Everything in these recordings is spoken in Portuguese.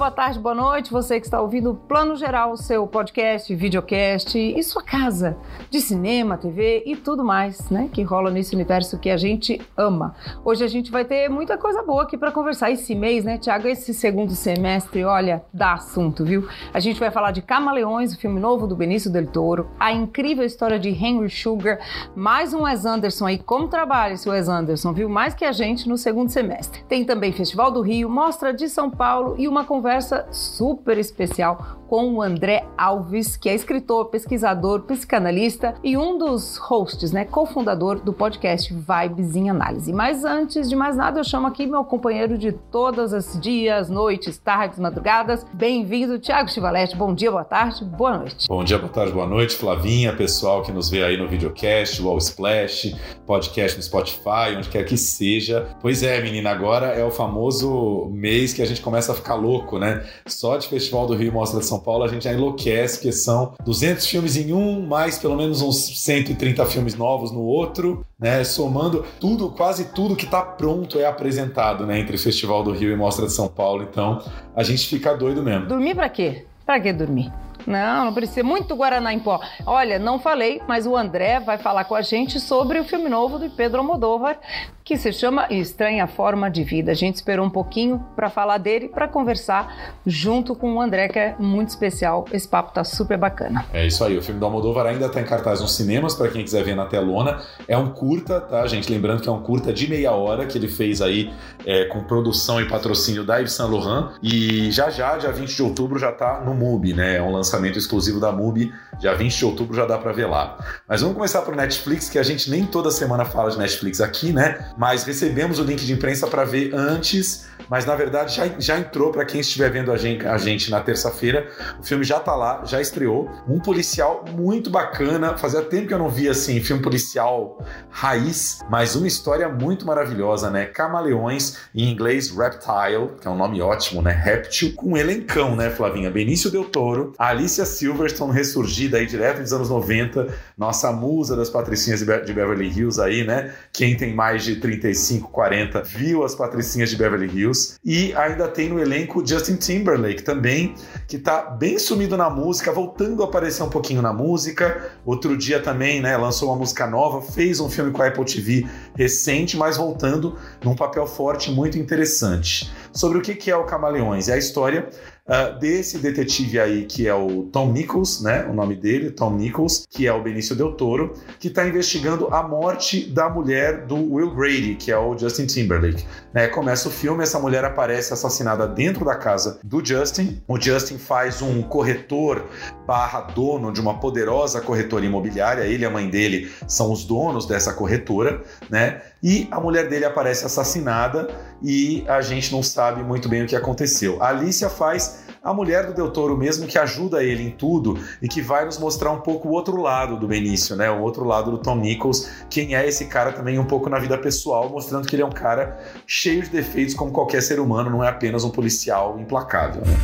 Boa tarde, boa noite. Você que está ouvindo o Plano Geral, seu podcast, videocast e sua casa de cinema, TV e tudo mais, né? Que rola nesse universo que a gente ama. Hoje a gente vai ter muita coisa boa aqui para conversar esse mês, né, Tiago? Esse segundo semestre, olha, dá assunto, viu? A gente vai falar de Camaleões, o filme novo do Benício Del Toro, a incrível história de Henry Sugar, mais um Wes Anderson aí. Como trabalha esse Wes Anderson, viu? Mais que a gente no segundo semestre. Tem também Festival do Rio, Mostra de São Paulo e uma conversa conversa super especial com o André Alves, que é escritor, pesquisador, psicanalista e um dos hosts, né, cofundador do podcast Vibes em Análise. Mas antes de mais nada, eu chamo aqui meu companheiro de todos os dias, noites, tardes, madrugadas. Bem-vindo, Tiago Chivalete. Bom dia, boa tarde, boa noite. Bom dia, boa tarde, boa noite, Flavinha, pessoal que nos vê aí no videocast, Wall Splash, podcast no Spotify, onde quer que seja. Pois é, menina, agora é o famoso mês que a gente começa a ficar louco, né? Só de Festival do Rio Mostra de São Paulo a gente já enlouquece, porque são 200 filmes em um, mais pelo menos uns 130 filmes novos no outro, né? Somando tudo, quase tudo que está pronto é apresentado, né? Entre Festival do Rio e Mostra de São Paulo. Então a gente fica doido mesmo. Dormir para quê? Para que dormir? Não, não precisa. Muito Guaraná em pó. Olha, não falei, mas o André vai falar com a gente sobre o filme novo do Pedro Almodóvar, que se chama Estranha Forma de Vida. A gente esperou um pouquinho para falar dele, para conversar junto com o André, que é muito especial. Esse papo tá super bacana. É isso aí. O filme do Almodóvar ainda tá em cartaz nos cinemas, para quem quiser ver na telona. É um curta, tá, gente? Lembrando que é um curta de meia hora que ele fez aí é, com produção e patrocínio da Yves Saint Laurent. E já já, dia 20 de outubro, já tá no MUBI, né? É um lançamento exclusivo da MUBI. Dia 20 de outubro já dá para ver lá. Mas vamos começar pro Netflix, que a gente nem toda semana fala de Netflix aqui, né? mas recebemos o link de imprensa para ver antes mas na verdade já, já entrou para quem estiver vendo a gente, a gente na terça-feira. O filme já tá lá, já estreou. Um policial muito bacana. Fazia tempo que eu não via assim, filme policial raiz, mas uma história muito maravilhosa, né? Camaleões, em inglês Reptile, que é um nome ótimo, né? Réptil, com elencão, né, Flavinha? Benício Del Toro, Alicia Silverstone ressurgida aí direto dos anos 90, nossa musa das patricinhas de Beverly Hills aí, né? Quem tem mais de 35, 40 viu as patricinhas de Beverly Hills. E ainda tem no elenco Justin Timberlake também, que tá bem sumido na música, voltando a aparecer um pouquinho na música. Outro dia também, né, lançou uma música nova, fez um filme com a Apple TV recente, mas voltando num papel forte muito interessante. Sobre o que é o Camaleões? É a história uh, desse detetive aí, que é o Tom Nichols, né? O nome dele, Tom Nichols, que é o Benício Del Toro, que está investigando a morte da mulher do Will Grady, que é o Justin Timberlake. Né? Começa o filme, essa mulher aparece assassinada dentro da casa do Justin. O Justin faz um corretor barra dono de uma poderosa corretora imobiliária, ele e a mãe dele são os donos dessa corretora, né? E a mulher dele aparece assassinada e a gente não sabe muito bem o que aconteceu. A Alicia faz a mulher do Del Toro mesmo que ajuda ele em tudo e que vai nos mostrar um pouco o outro lado do Benício, né? O outro lado do Tom Nichols, quem é esse cara também um pouco na vida pessoal, mostrando que ele é um cara cheio de defeitos como qualquer ser humano, não é apenas um policial implacável. Né?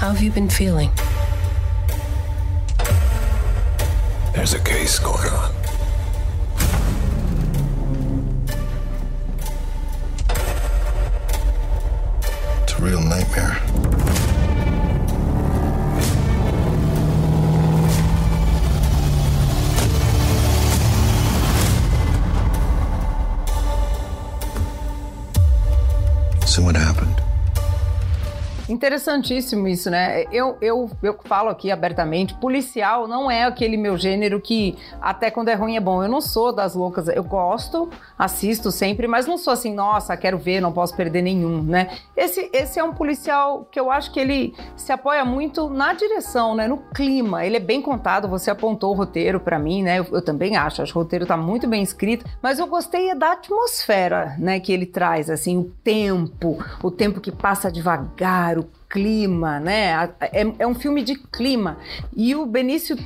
How have you been feeling? There's a case going on. Real nightmare. So what happened? Interessantíssimo isso, né? Eu, eu, eu falo aqui abertamente, policial não é aquele meu gênero que até quando é ruim é bom. Eu não sou das loucas, eu gosto, assisto sempre, mas não sou assim, nossa, quero ver, não posso perder nenhum, né? Esse, esse é um policial que eu acho que ele se apoia muito na direção, né? No clima. Ele é bem contado, você apontou o roteiro para mim, né? Eu, eu, também acho, acho que o roteiro tá muito bem escrito, mas eu gostei da atmosfera, né? Que ele traz, assim, o tempo, o tempo que passa devagar, o clima, né? É, é um filme de clima. E o Benício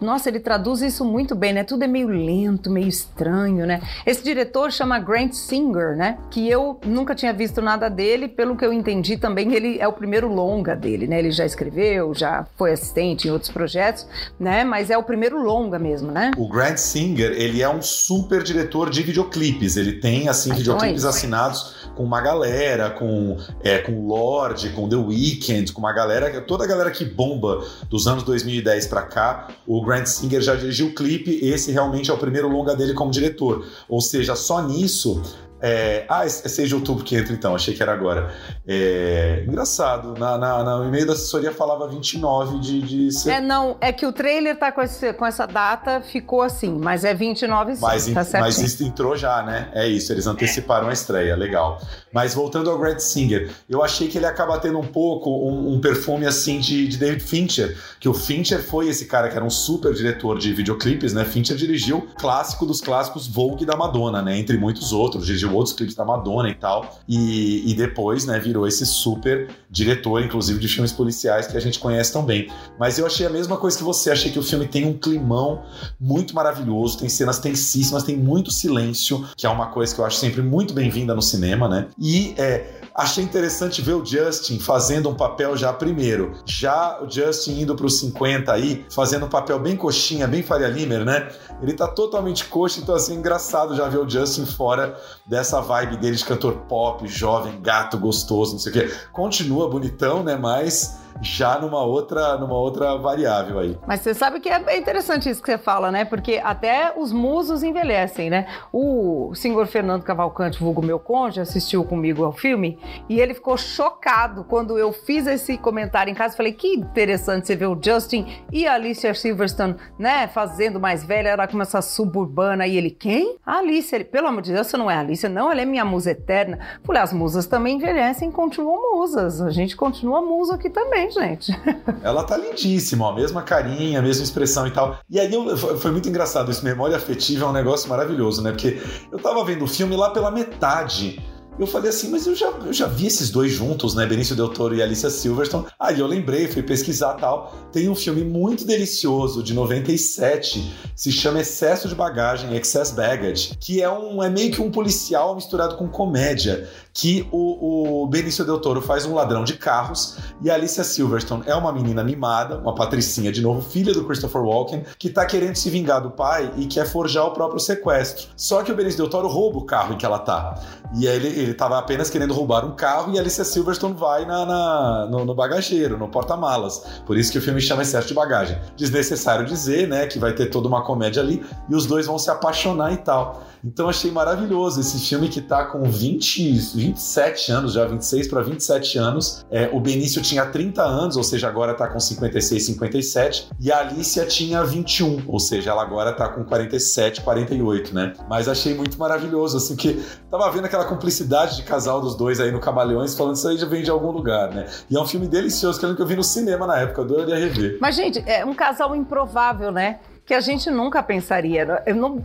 nossa, ele traduz isso muito bem, né? Tudo é meio lento, meio estranho, né? Esse diretor chama Grant Singer, né? Que eu nunca tinha visto nada dele, pelo que eu entendi também, ele é o primeiro longa dele, né? Ele já escreveu, já foi assistente em outros projetos, né? Mas é o primeiro longa mesmo, né? O Grant Singer, ele é um super diretor de videoclipes. Ele tem, assim, videoclipes assinados com uma galera, com, é, com Lorde, com The Weeknd, com uma galera, toda a galera que bomba dos anos 2010 para cá, o Grant Singer já dirigiu o clipe, esse realmente é o primeiro longa dele como diretor. Ou seja, só nisso é, ah, é 6 de outubro que entra então, achei que era agora. É, engraçado, na, na, na, no e-mail da assessoria falava 29 de, de ser... É, não, é que o trailer tá com, esse, com essa data, ficou assim, mas é 29 sim, mas, tá Mas isso entrou já, né? É isso, eles anteciparam a estreia, legal. Mas voltando ao Grant Singer, eu achei que ele acaba tendo um pouco um, um, perfume assim de, de David Fincher, que o Fincher foi esse cara que era um super diretor de videoclipes, né? Fincher dirigiu clássico dos clássicos Vogue da Madonna, né? Entre muitos outros, dirigiu outros clipes da Madonna e tal. E, e depois, né, virou esse super diretor, inclusive de filmes policiais que a gente conhece tão bem. Mas eu achei a mesma coisa que você, achei que o filme tem um climão muito maravilhoso, tem cenas tensíssimas, tem muito silêncio, que é uma coisa que eu acho sempre muito bem-vinda no cinema, né? E é, achei interessante ver o Justin fazendo um papel já primeiro. Já o Justin indo para os 50 aí, fazendo um papel bem coxinha, bem Faria Limer, né? Ele tá totalmente coxa, então assim, é engraçado já ver o Justin fora dessa vibe dele de cantor pop, jovem, gato, gostoso, não sei o quê. Continua bonitão, né? Mas já numa outra, numa outra variável aí. Mas você sabe que é interessante isso que você fala, né? Porque até os musos envelhecem, né? O senhor Fernando Cavalcante, vulgo meu conde, assistiu comigo ao filme e ele ficou chocado quando eu fiz esse comentário em casa. Falei, que interessante você ver o Justin e a Alicia Silverstone, né? Fazendo mais velha, era como essa suburbana. E ele, quem? A Alicia. Ele, pelo amor de Deus, você não é a Alicia, não, ela é minha musa eterna. Falei, as musas também envelhecem continuam musas. A gente continua musa aqui também, gente. Ela tá lindíssima, ó, mesma carinha, mesma expressão e tal. E aí eu, foi muito engraçado isso, memória afetiva é um negócio maravilhoso, né? Porque eu tava vendo o filme lá pela metade eu falei assim, mas eu já, eu já vi esses dois juntos, né? Benício Del Toro e Alicia Silverstone. Aí eu lembrei, fui pesquisar tal. Tem um filme muito delicioso de 97, se chama Excesso de Bagagem, Excess Baggage, que é um é meio que um policial misturado com comédia, que o, o Benício Del Toro faz um ladrão de carros e a Alicia Silverstone é uma menina mimada, uma patricinha de novo, filha do Christopher Walken, que tá querendo se vingar do pai e quer forjar o próprio sequestro. Só que o Benício Del Toro rouba o carro em que ela tá. E aí ele, ele tava apenas querendo roubar um carro e Alicia Silverstone vai na, na no, no, bagageiro, no porta-malas. Por isso que o filme chama Excesso de Bagagem. Desnecessário dizer, né, que vai ter toda uma comédia ali e os dois vão se apaixonar e tal. Então achei maravilhoso esse filme que tá com 20, 27 anos, já 26 para 27 anos. É, o Benício tinha 30 anos, ou seja, agora tá com 56, 57. E a Alicia tinha 21, ou seja, ela agora tá com 47, 48, né? Mas achei muito maravilhoso, assim, que tava vendo aquela cumplicidade de casal dos dois aí no Camalhões, falando isso aí já vem de algum lugar, né? E é um filme delicioso, que eu vi no cinema na época, eu adoraria rever. Mas, gente, é um casal improvável, né? Que a gente nunca pensaria. Eu não,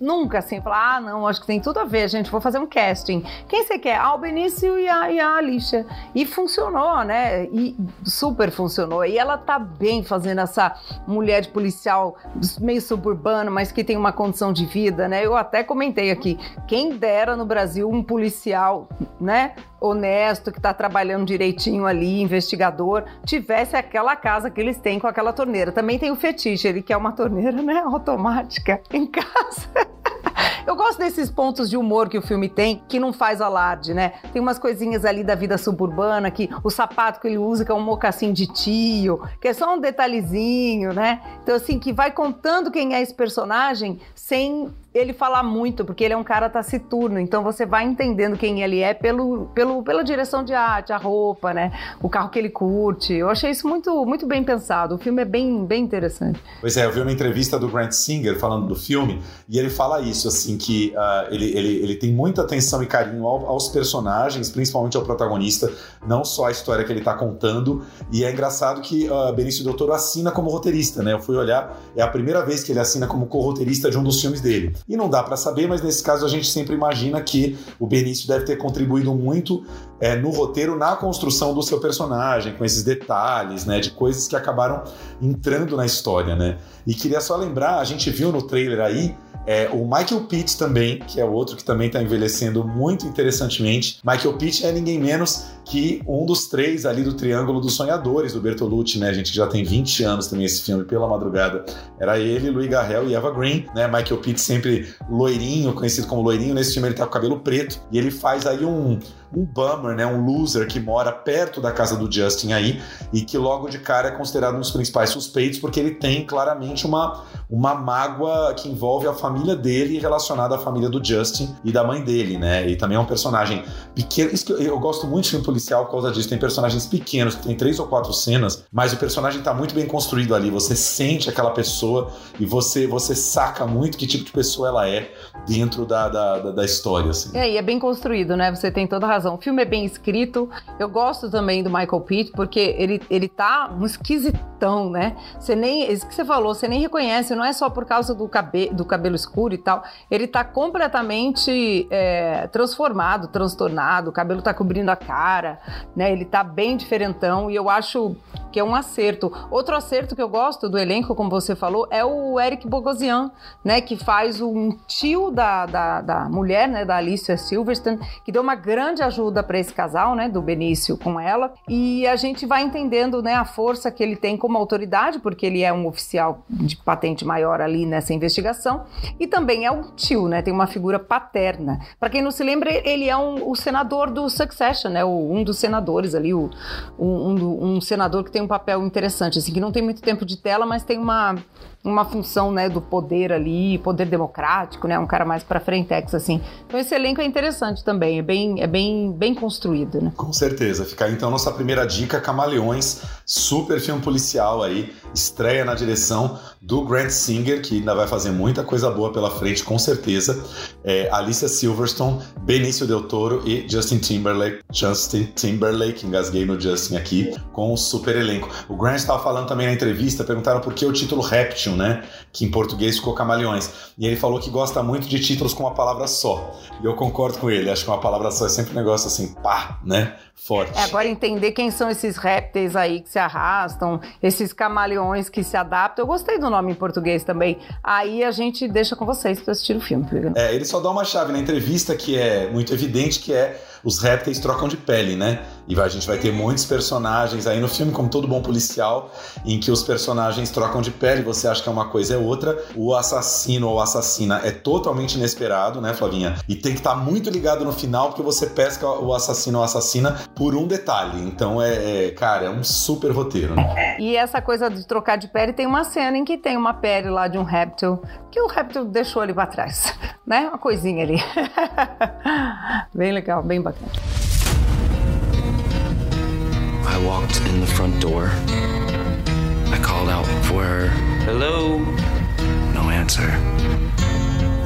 nunca assim, falar, ah, não, acho que tem tudo a ver, gente, vou fazer um casting. Quem você quer? Ah, o Benício e a, e a Alicia. E funcionou, né? E super funcionou. E ela tá bem fazendo essa mulher de policial meio suburbano, mas que tem uma condição de vida, né? Eu até comentei aqui, quem dera no Brasil um policial, né? Honesto, que está trabalhando direitinho ali, investigador, tivesse aquela casa que eles têm com aquela torneira. Também tem o fetiche, ele quer uma torneira né, automática em casa. Eu gosto desses pontos de humor que o filme tem, que não faz alarde, né? Tem umas coisinhas ali da vida suburbana, que o sapato que ele usa, que é um mocassim de tio, que é só um detalhezinho, né? Então, assim, que vai contando quem é esse personagem sem ele falar muito, porque ele é um cara taciturno, então você vai entendendo quem ele é pelo, pelo, pela direção de arte, a roupa, né? O carro que ele curte. Eu achei isso muito, muito bem pensado. O filme é bem, bem interessante. Pois é, eu vi uma entrevista do Grant Singer falando do filme e ele fala isso, assim, que uh, ele, ele, ele tem muita atenção e carinho ao, aos personagens, principalmente ao protagonista, não só a história que ele está contando. E é engraçado que uh, Benício Doutor assina como roteirista, né? Eu fui olhar, é a primeira vez que ele assina como co-roteirista de um dos filmes dele. E não dá para saber, mas nesse caso a gente sempre imagina que o Benício deve ter contribuído muito é, no roteiro, na construção do seu personagem, com esses detalhes, né, de coisas que acabaram entrando na história, né. E queria só lembrar, a gente viu no trailer aí é, o Michael Pitt também, que é outro que também está envelhecendo muito interessantemente. Michael Pitt é ninguém menos que um dos três ali do Triângulo dos Sonhadores, do Bertolucci, né? Gente já tem 20 anos também esse filme, pela madrugada. Era ele, Louis Garrel e Eva Green, né? Michael Pitt sempre loirinho, conhecido como loirinho. Nesse filme ele tá com cabelo preto e ele faz aí um, um bummer, né, um loser que mora perto da casa do Justin aí e que logo de cara é considerado um dos principais suspeitos porque ele tem claramente uma, uma mágoa que envolve a família dele relacionada à família do Justin e da mãe dele, né? E também é um personagem pequeno. Isso que eu, eu gosto muito de filme policial por causa disso. Tem personagens pequenos, que tem três ou quatro cenas, mas o personagem tá muito bem construído ali. Você sente aquela pessoa e você, você saca muito que tipo de pessoa ela é dentro da, da, da, da história. Assim. É, e é bem construído, né? Você tem toda a razão. O filme é bem escrito. Eu gosto também do Michael Pitt, porque ele, ele tá um esquisitão, né? Você nem. Isso que você falou, você nem reconhece, não é só por causa do, cabe, do cabelo escuro e tal. Ele tá completamente é, transformado, transtornado, o cabelo tá cobrindo a cara, né? Ele tá bem diferentão e eu acho que é um acerto. Outro acerto que eu gosto do elenco, como você falou, é o Eric Bogosian, né? Que faz um tio da, da, da mulher, né? Da Alicia Silverstone, que deu uma grande ajuda para esse casal, né, do Benício com ela, e a gente vai entendendo, né, a força que ele tem como autoridade, porque ele é um oficial de patente maior ali nessa investigação, e também é um tio, né, tem uma figura paterna. Para quem não se lembra, ele é um, o senador do Succession, né, o, um dos senadores ali, o, um, um, um senador que tem um papel interessante, assim, que não tem muito tempo de tela, mas tem uma uma função né, do poder ali, poder democrático, né, um cara mais para frentex assim. Então esse elenco é interessante também, é bem, é bem, bem construído, né? Com certeza. Fica aí então nossa primeira dica, Camaleões, super filme policial aí, estreia na direção do Grant Singer, que ainda vai fazer muita coisa boa pela frente, com certeza. É, Alicia Silverstone, Benício Del Toro e Justin Timberlake. Justin Timberlake, engasguei no Justin aqui, com um super elenco. O Grant estava falando também na entrevista, perguntaram por que o título Né? Que em português ficou Camaleões. E ele falou que gosta muito de títulos com uma palavra só. E eu concordo com ele, acho que uma palavra só é sempre um negócio assim, pá, né? Forte. É, agora entender quem são esses répteis aí que se arrastam, esses camaleões que se adaptam. Eu gostei do nome em português também. Aí a gente deixa com vocês para assistir o filme. É, ele só dá uma chave na entrevista que é muito evidente que é os répteis trocam de pele, né? E a gente vai ter muitos personagens aí no filme, como todo bom policial, em que os personagens trocam de pele, você acha que é uma coisa é outra. O assassino ou assassina é totalmente inesperado, né, Flavinha? E tem que estar tá muito ligado no final, porque você pesca o assassino ou assassina por um detalhe. Então é, é cara, é um super roteiro, né? E essa coisa de trocar de pele tem uma cena em que tem uma pele lá de um réptil que o réptil deixou ali para trás, né? Uma coisinha ali. bem legal, bem bacana. I walked in the front door. I called out for her. Hello? No answer.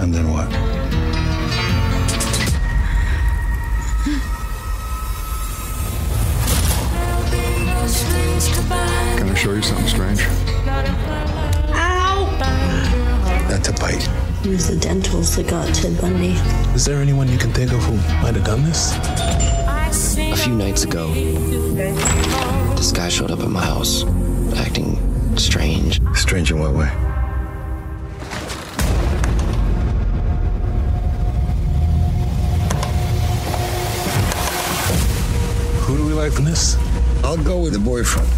And then what? Can I show you something strange? Ow! That's a bite. It was the dentals that got Ted Bundy. Is there anyone you can think of who might have done this? A few nights ago, this guy showed up at my house, acting strange. Strange in what way? Who do we like in this? I'll go with the boyfriend.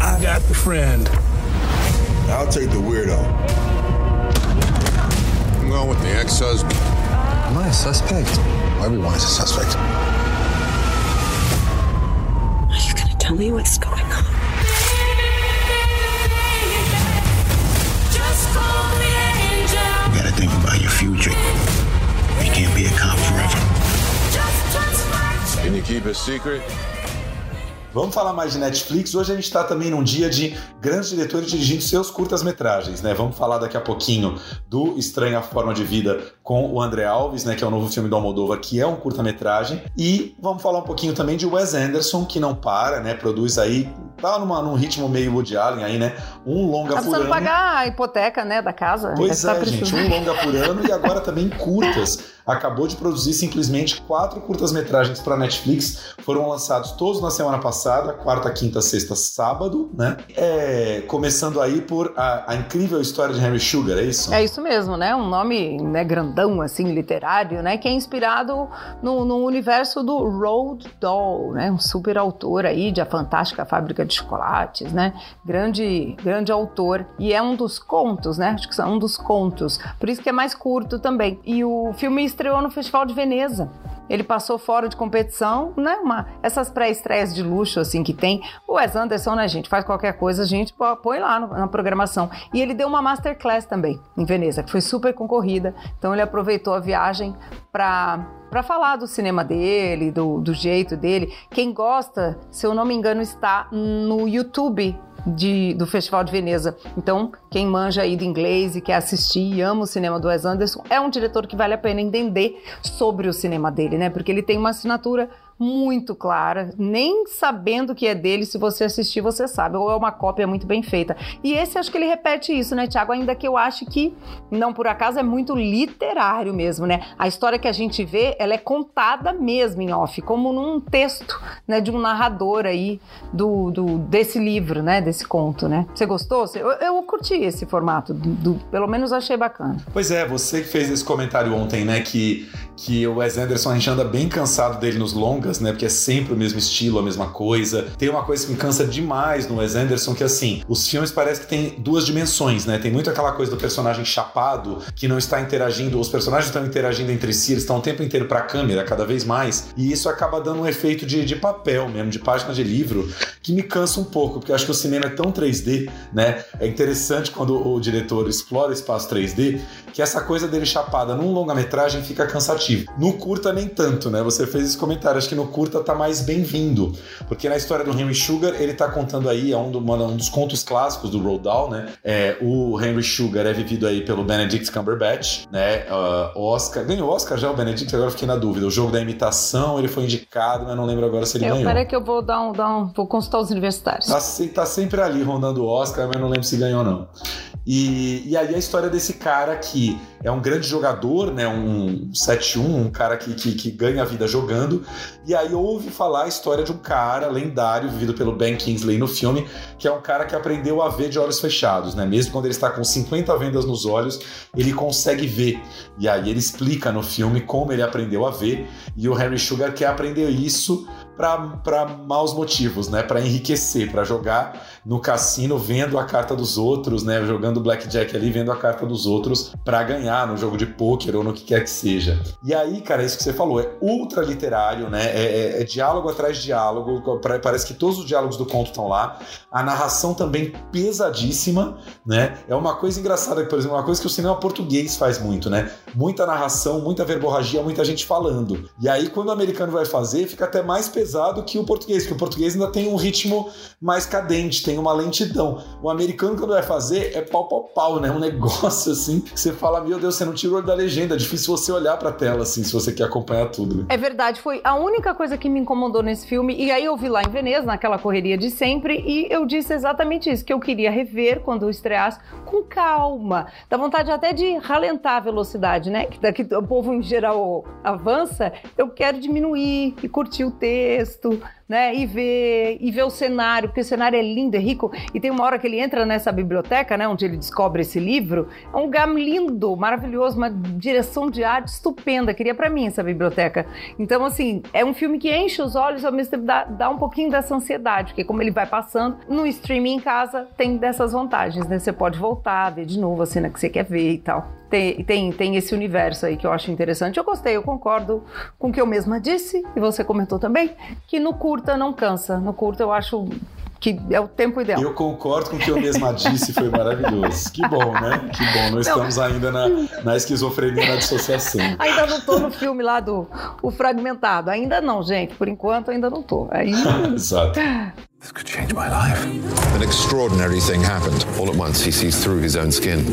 I got the friend. I'll take the weirdo. I'm going with the ex-husband. Am I a suspect? Everyone's a suspect. Are you gonna tell me what's going on? You gotta think about your future. You can't be a cop forever. Can you keep a secret? Vamos falar mais de Netflix. Hoje a gente está também num dia de grandes diretores dirigindo seus curtas-metragens, né? Vamos falar daqui a pouquinho do Estranha Forma de Vida com o André Alves, né? Que é o novo filme do Almodóvar, que é um curta-metragem. E vamos falar um pouquinho também de Wes Anderson, que não para, né? Produz aí, tá numa, num ritmo meio Woody Allen aí, né? Um longa tá por ano. pagar a hipoteca, né, da casa. Pois tá é, gente, um longa por ano e agora também curtas. Acabou de produzir simplesmente quatro curtas-metragens para Netflix. Foram lançados todos na semana passada, quarta, quinta, sexta, sábado, né? É, começando aí por a, a, incrível história de Henry Sugar, é isso? É isso mesmo, né? Um nome né, grandão, assim, literário, né? Que é inspirado no, no universo do Roald Dahl, né? Um super autor aí de A Fantástica Fábrica de Chocolates, né? Grande, grande autor. E é um dos contos, né? Acho que são um dos contos. Por isso que é mais curto também. E o filme estreou no Festival de Veneza. Ele passou fora de competição, né? Uma, essas pré-estreias de luxo, assim, que tem. O Wes Anderson, né, gente? Faz qualquer coisa, a gente põe lá no, na programação. E ele deu uma masterclass também em Veneza, que foi super concorrida. Então ele aproveitou a viagem para para falar do cinema dele, do, do jeito dele. Quem gosta, se eu não me engano, está no YouTube de, do Festival de Veneza. Então, quem manja aí do inglês e quer assistir e ama o cinema do Wes Anderson, é um diretor que vale a pena entender sobre o cinema dele, né? Porque ele tem uma assinatura muito clara, nem sabendo que é dele, se você assistir, você sabe, ou é uma cópia muito bem feita. E esse acho que ele repete isso, né, Tiago? Ainda que eu acho que, não por acaso, é muito literário mesmo, né? A história que a gente vê, ela é contada mesmo em off, como num texto, né, de um narrador aí do, do desse livro, né, desse conto, né? Você gostou? Eu, eu curti esse formato, do, do, pelo menos achei bacana. Pois é, você que fez esse comentário ontem, né, que, que o Wes Anderson, a gente anda bem cansado dele nos longos, longas, né? Porque é sempre o mesmo estilo, a mesma coisa. Tem uma coisa que me cansa demais no Wes Anderson, que assim, os filmes parece que tem duas dimensões, né? Tem muito aquela coisa do personagem chapado que não está interagindo, os personagens estão interagindo entre si, eles estão o tempo inteiro para a câmera, cada vez mais, e isso acaba dando um efeito de, de papel mesmo, de página de livro, que me cansa um pouco, porque eu acho que o cinema é tão 3D, né? É interessante quando o diretor explora espaço 3D, que essa coisa dele chapada num longa-metragem fica cansativo. No curta, nem tanto, né? Você fez esse comentário, acho que no curta tá mais bem-vindo. Porque na história do Henry Sugar, ele tá contando aí, é um, do, um dos contos clássicos do Roald Dahl, né? É, o Henry Sugar é vivido aí pelo Benedict Cumberbatch, né? Uh, Oscar, ganhou Oscar já o Benedict, agora fiquei na dúvida. O jogo da imitação, ele foi indicado, mas não lembro agora se ele eu, ganhou. Peraí que eu vou dar um, dar um, vou consultar os universitários. Tá, tá sempre ali rondando o Oscar, mas não lembro se ganhou não. E, e aí a história desse cara que é um grande jogador, né? Um 7-1, um cara que, que, que, ganha a vida jogando. E aí ouve falar a história de um cara lendário, vivido pelo Ben Kingsley no filme, que é um cara que aprendeu a ver de olhos fechados, né? Mesmo quando ele está com 50 vendas nos olhos, ele consegue ver. E aí ele explica no filme como ele aprendeu a ver. E o Harry Sugar quer aprender isso para maus motivos, né? Para enriquecer, para jogar no cassino vendo a carta dos outros, né? Jogando blackjack ali, vendo a carta dos outros para ganhar no jogo de pôquer ou no que quer que seja. E aí, cara, isso que você falou é ultra literário, né? É, é, é diálogo atrás de diálogo. Parece que todos os diálogos do conto estão lá. A narração também pesadíssima, né? É uma coisa engraçada, por exemplo, uma coisa que o cinema português faz muito, né? Muita narração, muita verborragia, muita gente falando. E aí, quando o americano vai fazer, fica até mais pesado pesado que o português, porque o português ainda tem um ritmo mais cadente, tem uma lentidão. O americano, quando vai fazer, é pau, pau, pau, né? Um negócio assim que você fala, meu Deus, você não tira o olho da legenda, é difícil você olhar pra tela, assim, se você quer acompanhar tudo. Né? É verdade, foi a única coisa que me incomodou nesse filme, e aí eu vi lá em Veneza, naquela correria de sempre, e eu disse exatamente isso, que eu queria rever quando estreasse com calma. Dá vontade até de ralentar a velocidade, né? Que daqui o povo em geral avança, eu quero diminuir e curtir o texto texto, né? E ver, e ver o cenário, porque o cenário é lindo, é rico. E tem uma hora que ele entra nessa biblioteca, né? Onde ele descobre esse livro. É um lugar lindo, maravilhoso, uma direção de arte estupenda. Queria para mim essa biblioteca. Então, assim, é um filme que enche os olhos, ao mesmo tempo dá, dá um pouquinho dessa ansiedade, porque como ele vai passando, no streaming em casa tem dessas vantagens, né? Você pode voltar, ver de novo a cena que você quer ver e tal tem, tem, tem esse universo aí que eu acho interessante. Eu gostei, eu concordo com o que eu mesma disse, e você comentou também, que no curta não cansa. No curta eu acho que é o tempo ideal. Eu concordo com o que eu mesma disse, foi maravilhoso. Que bom, né? Que bom, não estamos ainda na, na esquizofrenia, na dissociação. Ainda não tô no filme lá do o Fragmentado. Ainda não, gente. Por enquanto, ainda não tô. Ainda... Exato. This could change my life. An extraordinary thing happened. All at once, he sees through his own skin.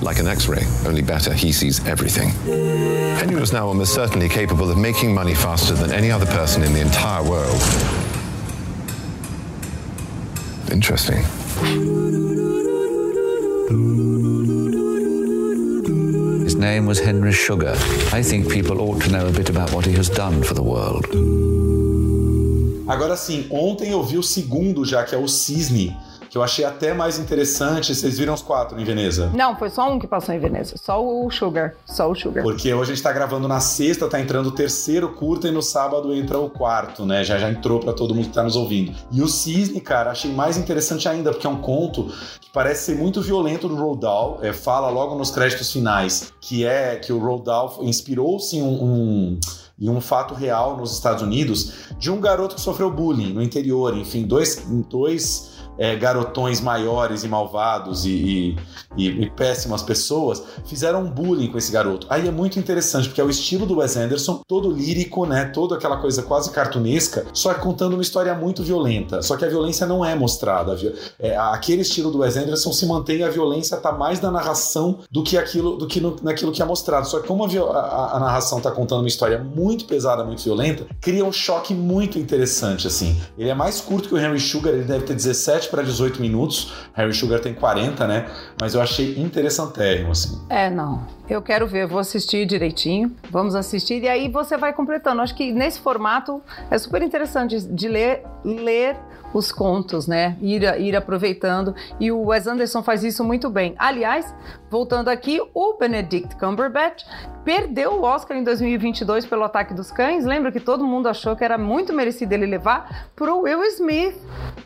Like an x ray, only better, he sees everything. Henry was now almost certainly capable of making money faster than any other person in the entire world. Interesting. His name was Henry Sugar. I think people ought to know a bit about what he has done for the world. Agora sim, ontem eu vi o segundo já, que é o Cisne, que eu achei até mais interessante. Vocês viram os quatro em Veneza? Não, foi só um que passou em Veneza. Só o Sugar. Só o Sugar. Porque hoje a gente tá gravando na sexta, tá entrando o terceiro curta e no sábado entra o quarto, né? Já já entrou para todo mundo que tá nos ouvindo. E o Cisne, cara, achei mais interessante ainda, porque é um conto que parece ser muito violento do Roald Dahl. É, fala logo nos créditos finais que é que o Roald Dahl inspirou-se em um, um e um fato real nos Estados Unidos de um garoto que sofreu bullying no interior, enfim, dois, dois é, garotões maiores e malvados e, e, e, péssimas pessoas fizeram um bullying com esse garoto. Aí é muito interessante, porque é o estilo do Wes Anderson, todo lírico, né? Toda aquela coisa quase cartunesca, só que contando uma história muito violenta. Só que a violência não é mostrada. É, aquele estilo do Wes Anderson se mantém, a violência tá mais na narração do que aquilo do que no, naquilo que é mostrado. Só que como a, a, a narração tá contando uma história muito pesada, muito violenta, cria um choque muito interessante, assim. Ele é mais curto que o Henry Sugar, ele deve ter 17 para 18 minutos. Harry Sugar tem 40, né? Mas eu achei interessantérrimo, assim. É, não. Eu quero ver, vou assistir direitinho. Vamos assistir e aí você vai completando. Acho que nesse formato é super interessante de ler, ler os contos, né? Ir, ir aproveitando. E o Wes Anderson faz isso muito bem. Aliás, voltando aqui, o Benedict Cumberbatch perdeu o Oscar em 2022 pelo Ataque dos Cães. Lembra que todo mundo achou que era muito merecido ele levar pro Will Smith,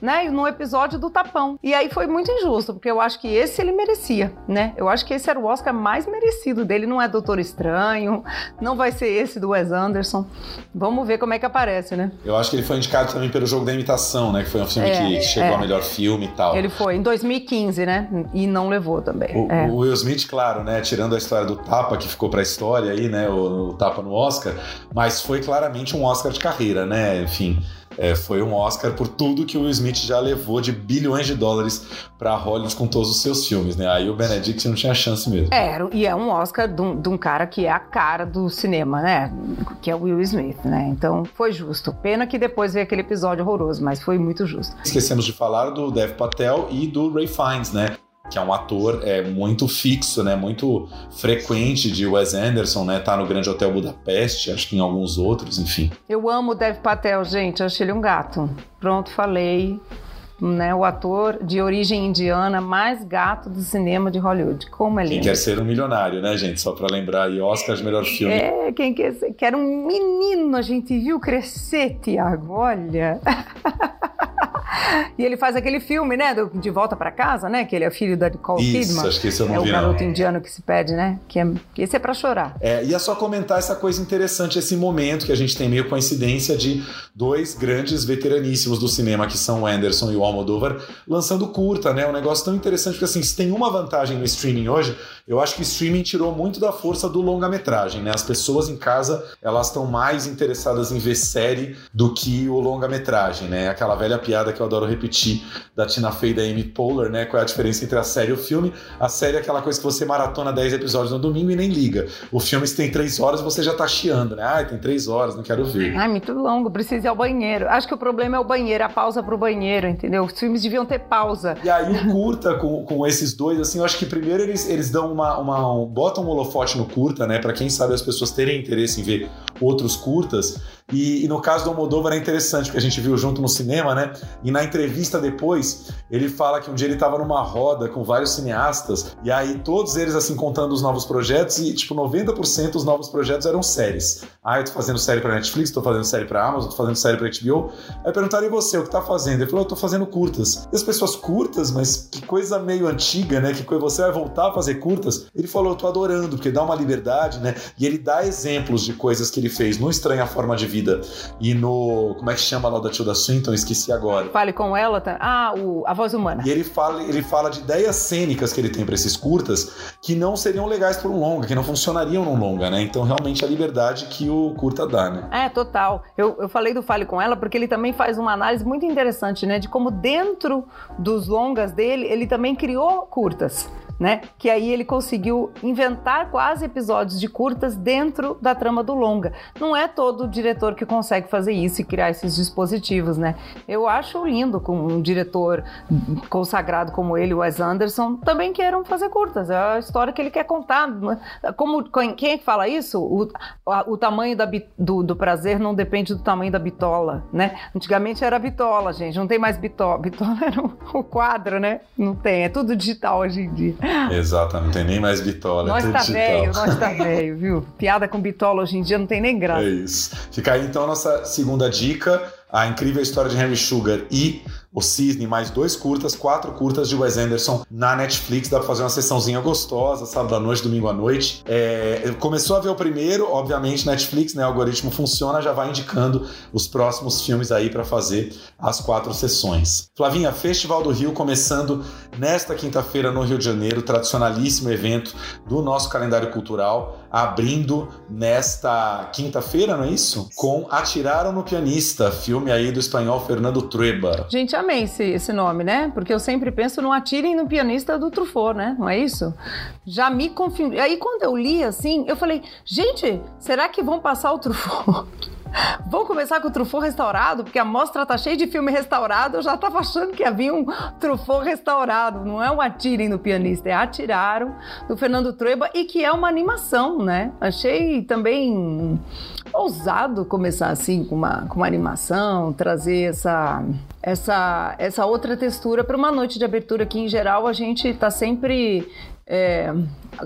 né? No episódio do Tapão. E aí foi muito injusto, porque eu acho que esse ele merecia, né? Eu acho que esse era o Oscar mais merecido dele. Não é Doutor Estranho, não vai ser esse do Wes Anderson. Vamos ver como é que aparece, né? Eu acho que ele foi indicado também pelo Jogo da Imitação, né? Que foi um filme é, que chegou é. a melhor filme e tal. Ele foi em 2015, né? E não levou também. O, é. o Will Smith, claro, né? Tirando a história do tapa que ficou pra história aí, né? O, o tapa no Oscar, mas foi claramente um Oscar de carreira, né? Enfim. É, foi um Oscar por tudo que o Will Smith já levou de bilhões de dólares para Hollywood com todos os seus filmes, né? Aí o Benedict não tinha chance mesmo. É, e é um Oscar de um, de um, cara que é a cara do cinema, né? Que é o Will Smith, né? Então foi justo. Pena que depois veio aquele episódio horroroso, mas foi muito justo. Esquecemos de falar do Dev Patel e do Ray Fiennes, né? Que é um ator é, muito fixo, né, muito frequente de Wes Anderson, né, tá no Grande Hotel Budapeste, acho que em alguns outros, enfim. Eu amo o Dev Patel, gente, achei ele um gato. Pronto, falei. Né, o ator de origem indiana mais gato do cinema de Hollywood. Como é lindo. Quem quer ser um milionário, né, gente? Só para lembrar aí, Oscar de melhor filme. É, quem quer ser, quer um menino, a gente viu crescer, Tiago, olha. E ele faz aquele filme, né? Do, de Volta para Casa, né? Que ele é filho da Nicole Isso, Kidman. acho que esse eu não é vi, o garoto não. indiano que se pede, né? Que, é, que esse é para chorar. É, e é só comentar essa coisa interessante, esse momento que a gente tem meio coincidência de dois grandes veteraníssimos do cinema, que são o Anderson e o Almodóvar, lançando curta, né? Um negócio tão interessante, porque assim, se tem uma vantagem no streaming hoje, eu acho que o streaming tirou muito da força do longa-metragem, né? As pessoas em casa, elas estão mais interessadas em ver série do que o longa-metragem, né? Aquela velha piada que eu adoro repetir da Tina Fey e da Amy Poehler, né? Qual é a diferença entre a série e o filme? A série é aquela coisa que você maratona 10 episódios no domingo e nem liga. O filme, se tem 3 horas, você já tá chiando, né? Ah, tem 3 horas, não quero ver. Ai, muito longo, preciso ir ao banheiro. Acho que o problema é o banheiro, a pausa pro banheiro, entendeu? Os filmes deviam ter pausa. E aí o curta com, com esses dois, assim, eu acho que primeiro eles, eles dão uma, uma um, botam um holofote no curta, né? Para quem sabe as pessoas terem interesse em ver outros curtas. E, e, no caso do Almodóvar é interessante, porque a gente viu junto no cinema, né? E na entrevista depois, ele fala que um dia ele estava numa roda com vários cineastas, e aí todos eles, assim, contando os novos projetos, e tipo, 90% dos novos projetos eram séries. Ah, eu tô fazendo série pra Netflix, tô fazendo série pra Amazon, tô fazendo série pra HBO. Aí perguntaram, e você, o que tá fazendo? Ele falou, eu tô fazendo curtas. E as pessoas, curtas? Mas que coisa meio antiga, né? Que você vai voltar a fazer curtas? Ele falou, eu tô adorando, porque dá uma liberdade, né? E ele dá exemplos de coisas que ele fez no Estranha Forma de Vida e no. Como é que chama lá da Tilda Swinton? Esqueci agora. Fale com ela. Tá? Ah, o, a voz humana. E ele fala, ele fala de ideias cênicas que ele tem para esses curtas que não seriam legais para um longa, que não funcionariam num longa, né? Então, realmente, a liberdade que o curta dá, né? É, total. Eu, eu falei do Fale com ela porque ele também faz uma análise muito interessante, né? De como dentro dos longas dele, ele também criou curtas né? Que aí ele conseguiu inventar quase episódios de curtas dentro da trama do longa. Não é todo diretor que consegue fazer isso e criar esses dispositivos, né? Eu acho lindo com um diretor consagrado como ele, Wes Anderson, também queiram fazer curtas. É a história que ele quer contar. Como quem é que fala isso? O, o tamanho da, do, do, prazer não depende do tamanho da bitola, né? Antigamente era bitola, gente. Não tem mais bitola. Bitola era o quadro, né? Não tem. É tudo digital hoje em dia. Exatamente, não tem nem mais bitola. Nós é tá velho, nós tá velho, viu? Piada com bitola hoje em dia não tem nem graça. É isso. Fica aí então a nossa segunda dica, a incrível história de Henry Sugar e o Cisne, mais dois curtas, quatro curtas de Wes Anderson na Netflix. Dá pra fazer uma sessãozinha gostosa, sábado à noite, domingo à noite. É, começou a ver o primeiro, obviamente, Netflix, né? O algoritmo funciona, já vai indicando os próximos filmes aí para fazer as quatro sessões. Flavinha, Festival do Rio começando nesta quinta-feira no Rio de Janeiro, tradicionalíssimo evento do nosso calendário cultural, abrindo nesta quinta-feira, não é isso? Com Atiraram no Pianista, filme aí do espanhol Fernando Trueba. Gente, amei esse, esse nome, né? Porque eu sempre penso no Atirem no Pianista do Truffaut, né? Não é isso? Já me confirmou. Aí quando eu li assim, eu falei, gente, será que vão passar o Truffaut? Vamos começar com o Truffaut restaurado, porque a mostra tá cheia de filme restaurado. Eu já tava achando que havia um Truffaut restaurado. Não é um Atirem no Pianista, é Atiraram, do Fernando Trueba, e que é uma animação, né? Achei também ousado começar assim com uma, com uma animação, trazer essa, essa, essa outra textura para uma noite de abertura que, em geral, a gente está sempre é,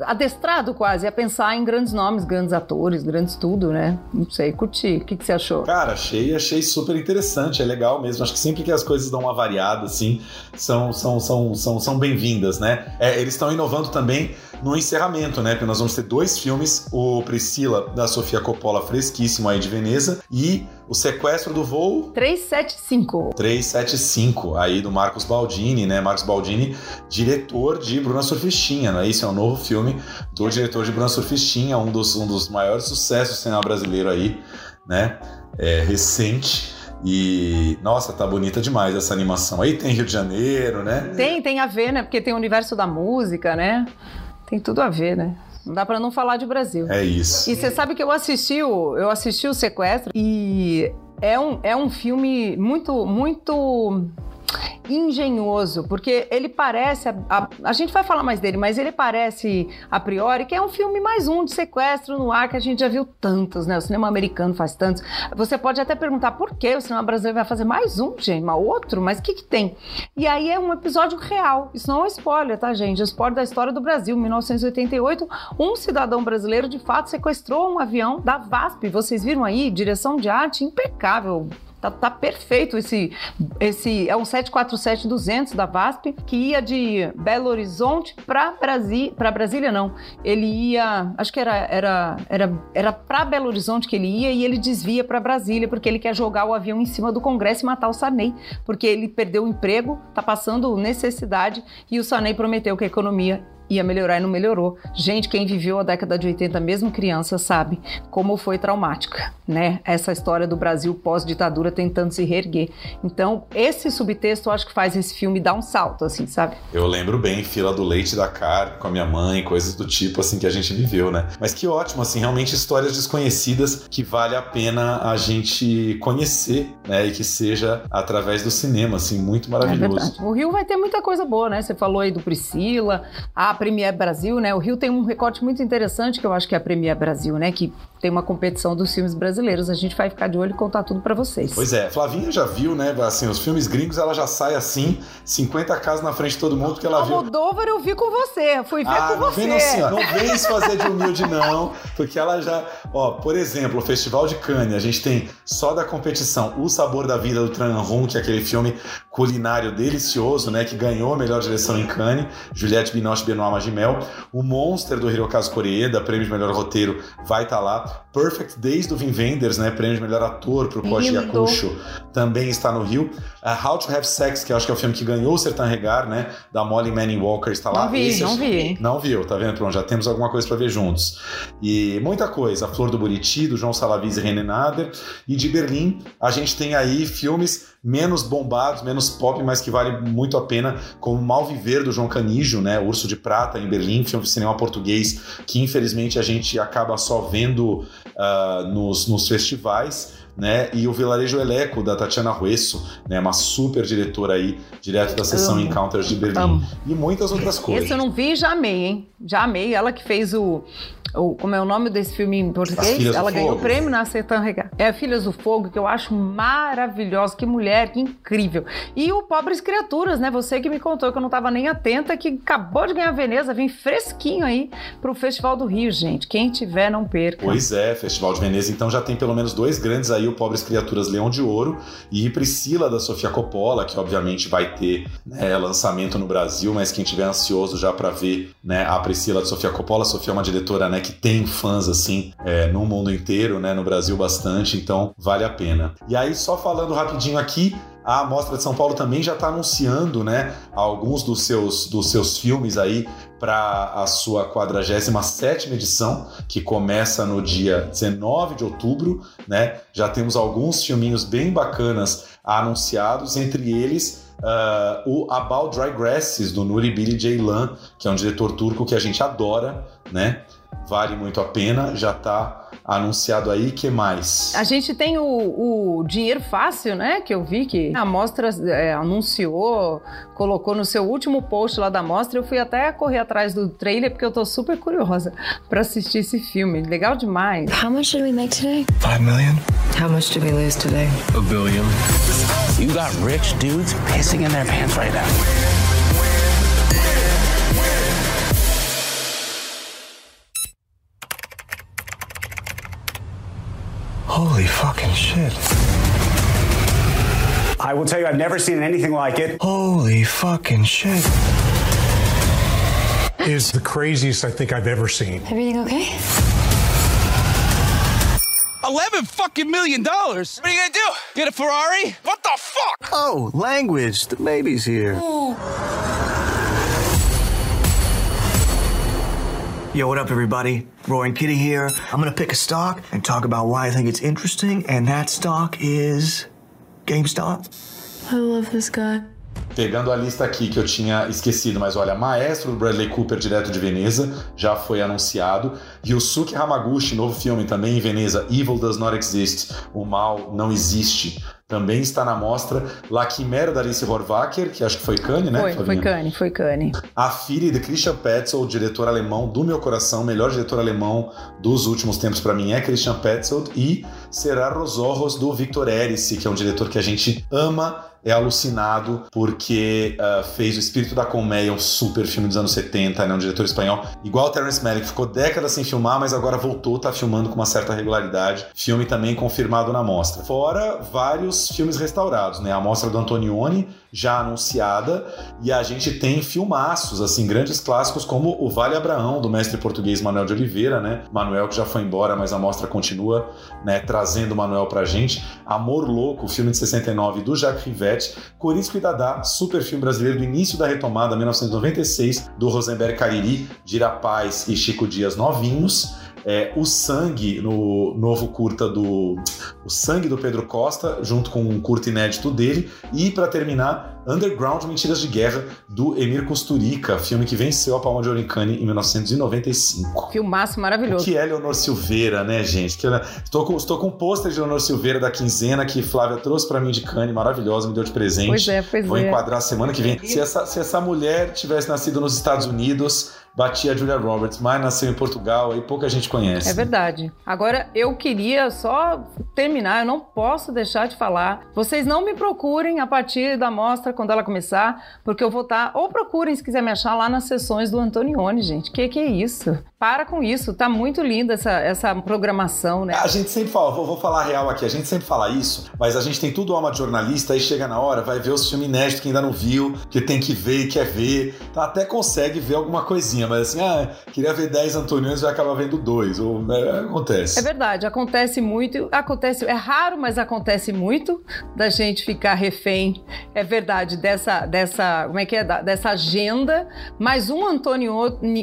adestrado quase a pensar em grandes nomes, grandes atores, grandes tudo, né? Não sei, curti. O que, que você achou? Cara, achei, achei super interessante, é legal mesmo. Acho que sempre que as coisas dão uma variada, assim, são, são, são, são, são bem-vindas, né? É, eles estão inovando também no encerramento, né? Porque nós vamos ter dois filmes: o Priscila, da Sofia Coppola, fresquíssimo aí de Veneza, e o Sequestro do Voo 375. 375, aí do Marcos Baldini, né? Marcos Baldini, diretor de Bruna Surfistinha, não é isso? É um novo filme do diretor de Bruna Surfistinha, um dos, um dos maiores sucessos do cinema brasileiro aí, né? É, recente. E, nossa, tá bonita demais essa animação. Aí tem Rio de Janeiro, né? Tem, tem a ver, né? Porque tem o universo da música, né? Tem tudo a ver, né? Não dá para não falar de Brasil. É isso. E você sabe que eu assisti o, eu assisti o Sequestro e é um, é um filme muito, muito engenhoso, porque ele parece. A, a, a, gente vai falar mais dele, mas ele parece, a priori, que é um filme mais um de sequestro no ar, que a gente já viu tantos, né? O cinema americano faz tantos. Você pode até perguntar por que o cinema brasileiro vai fazer mais um, gente, mas outro, mas o que, que tem? E aí é um episódio real. Isso não é um spoiler, tá, gente? É um spoiler da história do Brasil. Em 1988, um cidadão brasileiro de fato sequestrou um avião da VASP. Vocês viram aí? Direção de arte impecável Tá, tá, perfeito esse, esse é um 747-200 da VASP que ia de Belo Horizonte para Brasília, para Brasília não. Ele ia, acho que era era era era para Belo Horizonte que ele ia e ele desvia para Brasília porque ele quer jogar o avião em cima do Congresso e matar o Sarney, porque ele perdeu o emprego, tá passando necessidade e o Sarney prometeu que a economia ia melhorar e não melhorou. Gente, quem viveu a década de 80, mesmo criança, sabe como foi traumática, né? Essa história do Brasil pós-ditadura tentando se reerguer. Então, esse subtexto eu acho que faz esse filme dar um salto, assim, sabe? Eu lembro bem, fila do leite da carne com a minha mãe, coisas do tipo, assim, que a gente viveu, né? Mas que ótimo, assim, realmente histórias desconhecidas que vale a pena a gente conhecer, né? E que seja através do cinema, assim, muito maravilhoso. É o Rio vai ter muita coisa boa, né? Você falou aí do Priscila, a Premier Brasil, né? O Rio tem um recorte muito interessante que eu acho que é a Premier Brasil, né? Que tem uma competição dos filmes brasileiros. A gente vai ficar de olho e contar tudo para vocês. Pois é, Flavinha já viu, né? Assim, os filmes gringos ela já sai assim, 50 casas na frente de todo mundo que ela viu. Moldover eu vi com você, fui ver ah, com não você. Vem, não, senhora, não vem se fazer de humilde não, porque ela já, ó, por exemplo, o Festival de Cannes, a gente tem só da competição O Sabor da Vida do Tran Hun, que é aquele filme culinário delicioso, né, que ganhou a melhor direção em Cannes, Juliette Binoche Benoit Magimel, o Monster do Hirokazu Koreeda, prêmio de melhor roteiro, vai estar tá lá. up. Perfect Days do Vin Wenders, né? Prêmio de melhor ator pro Koji Yakusho, também está no Rio. Uh, How to Have Sex, que eu acho que é o filme que ganhou o Sertan Regar, né? Da Molly Manning Walker, está lá. Não vi, Esse não é... vi. Não viu, tá vendo? Pronto, já temos alguma coisa para ver juntos. E muita coisa. A Flor do Buriti, do João Salavis e René Nader. E de Berlim, a gente tem aí filmes menos bombados, menos pop, mas que vale muito a pena, como Mal Viver do João Canijo, né? Urso de Prata em Berlim, filme de cinema português que infelizmente a gente acaba só vendo uh, nos, nos festivais né? E o Vilarejo Eleco, da Tatiana Ruesso, né? Uma super diretora aí, direto da sessão Amo. Encounters de Berlim. Amo. E muitas outras coisas. Esse eu não vi já amei, hein? Já amei. Ela que fez o o, como é o nome desse filme em português? Ela ganhou o prêmio na Sertã Regar. É Filhas do Fogo, que eu acho maravilhosa. Que mulher, que incrível. E o Pobres Criaturas, né? Você que me contou que eu não estava nem atenta, que acabou de ganhar a Veneza, vem fresquinho aí pro Festival do Rio, gente. Quem tiver, não perca. Pois é, Festival de Veneza, então já tem pelo menos dois grandes aí, o Pobres Criaturas Leão de Ouro e Priscila da Sofia Coppola, que obviamente vai ter né, lançamento no Brasil, mas quem tiver ansioso já para ver né, a Priscila da Sofia Coppola, a Sofia é uma diretora né, que tem fãs assim é, no mundo inteiro, né, no Brasil bastante, então vale a pena. E aí, só falando rapidinho aqui, a Mostra de São Paulo também já está anunciando, né, alguns dos seus, dos seus filmes aí para a sua 47 edição, que começa no dia 19 de outubro, né? Já temos alguns filminhos bem bacanas anunciados, entre eles Uh, o About Dry Grasses, do Nuri Bilge Ceylan, que é um diretor turco que a gente adora, né? Vale muito a pena, já está anunciado aí, que mais? A gente tem o, o, Dinheiro Fácil, né? Que eu vi que a mostra é, anunciou, colocou no seu último post lá da mostra. Eu fui até correr atrás do trailer porque eu tô super curiosa para assistir esse filme. Legal demais. How much did we make today? Five million. How much did we lose today? A billion. You got rich dudes pissing in their pants right now. Holy fucking shit. I will tell you, I've never seen anything like it. Holy fucking shit. Is the craziest I think I've ever seen. Everything okay? 11 fucking million dollars. What are you gonna do? Get a Ferrari? What the fuck? Oh, language. The baby's here. Ooh. Yo, what up, everybody? Roy and Kitty here. I'm gonna pick a stock and talk about why I think it's interesting, and that stock is GameStop. I love this guy. Pegando a lista aqui que eu tinha esquecido, mas olha, Maestro do Bradley Cooper, direto de Veneza, já foi anunciado. Ryusuke Hamaguchi, novo filme também em Veneza, Evil Does Not Exist, O Mal Não Existe, também está na mostra. La Quimera da Alice Horvacher, que acho que foi Cannes, né? Foi, foi Cannes, foi Cannes. A Filha de Christian Petzold, diretor alemão do meu coração, melhor diretor alemão dos últimos tempos para mim é Christian Petzold. E Será Rosorros do Victor Erice, que é um diretor que a gente ama é alucinado porque uh, fez O Espírito da Colmeia, um super filme dos anos 70, né? um diretor espanhol. Igual Terence Malick, ficou décadas sem filmar, mas agora voltou, tá filmando com uma certa regularidade. Filme também confirmado na mostra. Fora vários filmes restaurados, né? A mostra do Antonioni, já anunciada, e a gente tem filmaços, assim, grandes clássicos como O Vale Abraão, do mestre português Manuel de Oliveira, né? Manuel que já foi embora, mas a mostra continua, né, trazendo o Manuel pra gente. Amor Louco, filme de 69 do Jacques Corisco e Dadá, super filme brasileiro do início da retomada, 1996, do Rosenberg Cariri, Paz e Chico Dias novinhos é, o sangue no novo curta do o sangue do Pedro Costa junto com um curta inédito dele e para terminar Underground Mentiras de Guerra do Emir Kusturica filme que venceu a Palma de Ouro em Cannes em 1995 filmaço maravilhoso. O que é Leonor Silveira né gente? Que, estou com estou com um pôster de Leonor Silveira da quinzena que Flávia trouxe para mim de Cannes maravilhosa me deu de presente. Pois é, pois vou é. enquadrar semana que vem. Se essa, se essa mulher tivesse nascido nos Estados Unidos batia a Julia Roberts, mas nasceu em Portugal e pouca gente conhece. É verdade. Agora, eu queria só terminar, eu não posso deixar de falar. Vocês não me procurem a partir da mostra quando ela começar, porque eu vou estar. Ou procurem se quiser me achar lá nas sessões do Antonioni, gente. Que que é isso? Para com isso, tá muito linda essa, essa programação, né? A gente sempre fala, vou, vou falar real aqui, a gente sempre fala isso, mas a gente tem tudo alma de jornalista, aí chega na hora, vai ver os filmes inéditos que ainda não viu, que tem que ver e quer ver, tá? até consegue ver alguma coisinha mas assim, ah, queria ver 10 Antoniões e vai acabar vendo dois. Ou, né, acontece. É verdade, acontece muito. Acontece, é raro, mas acontece muito da gente ficar refém. É verdade, dessa, dessa, como é que é? Dessa agenda. Mas um Antônio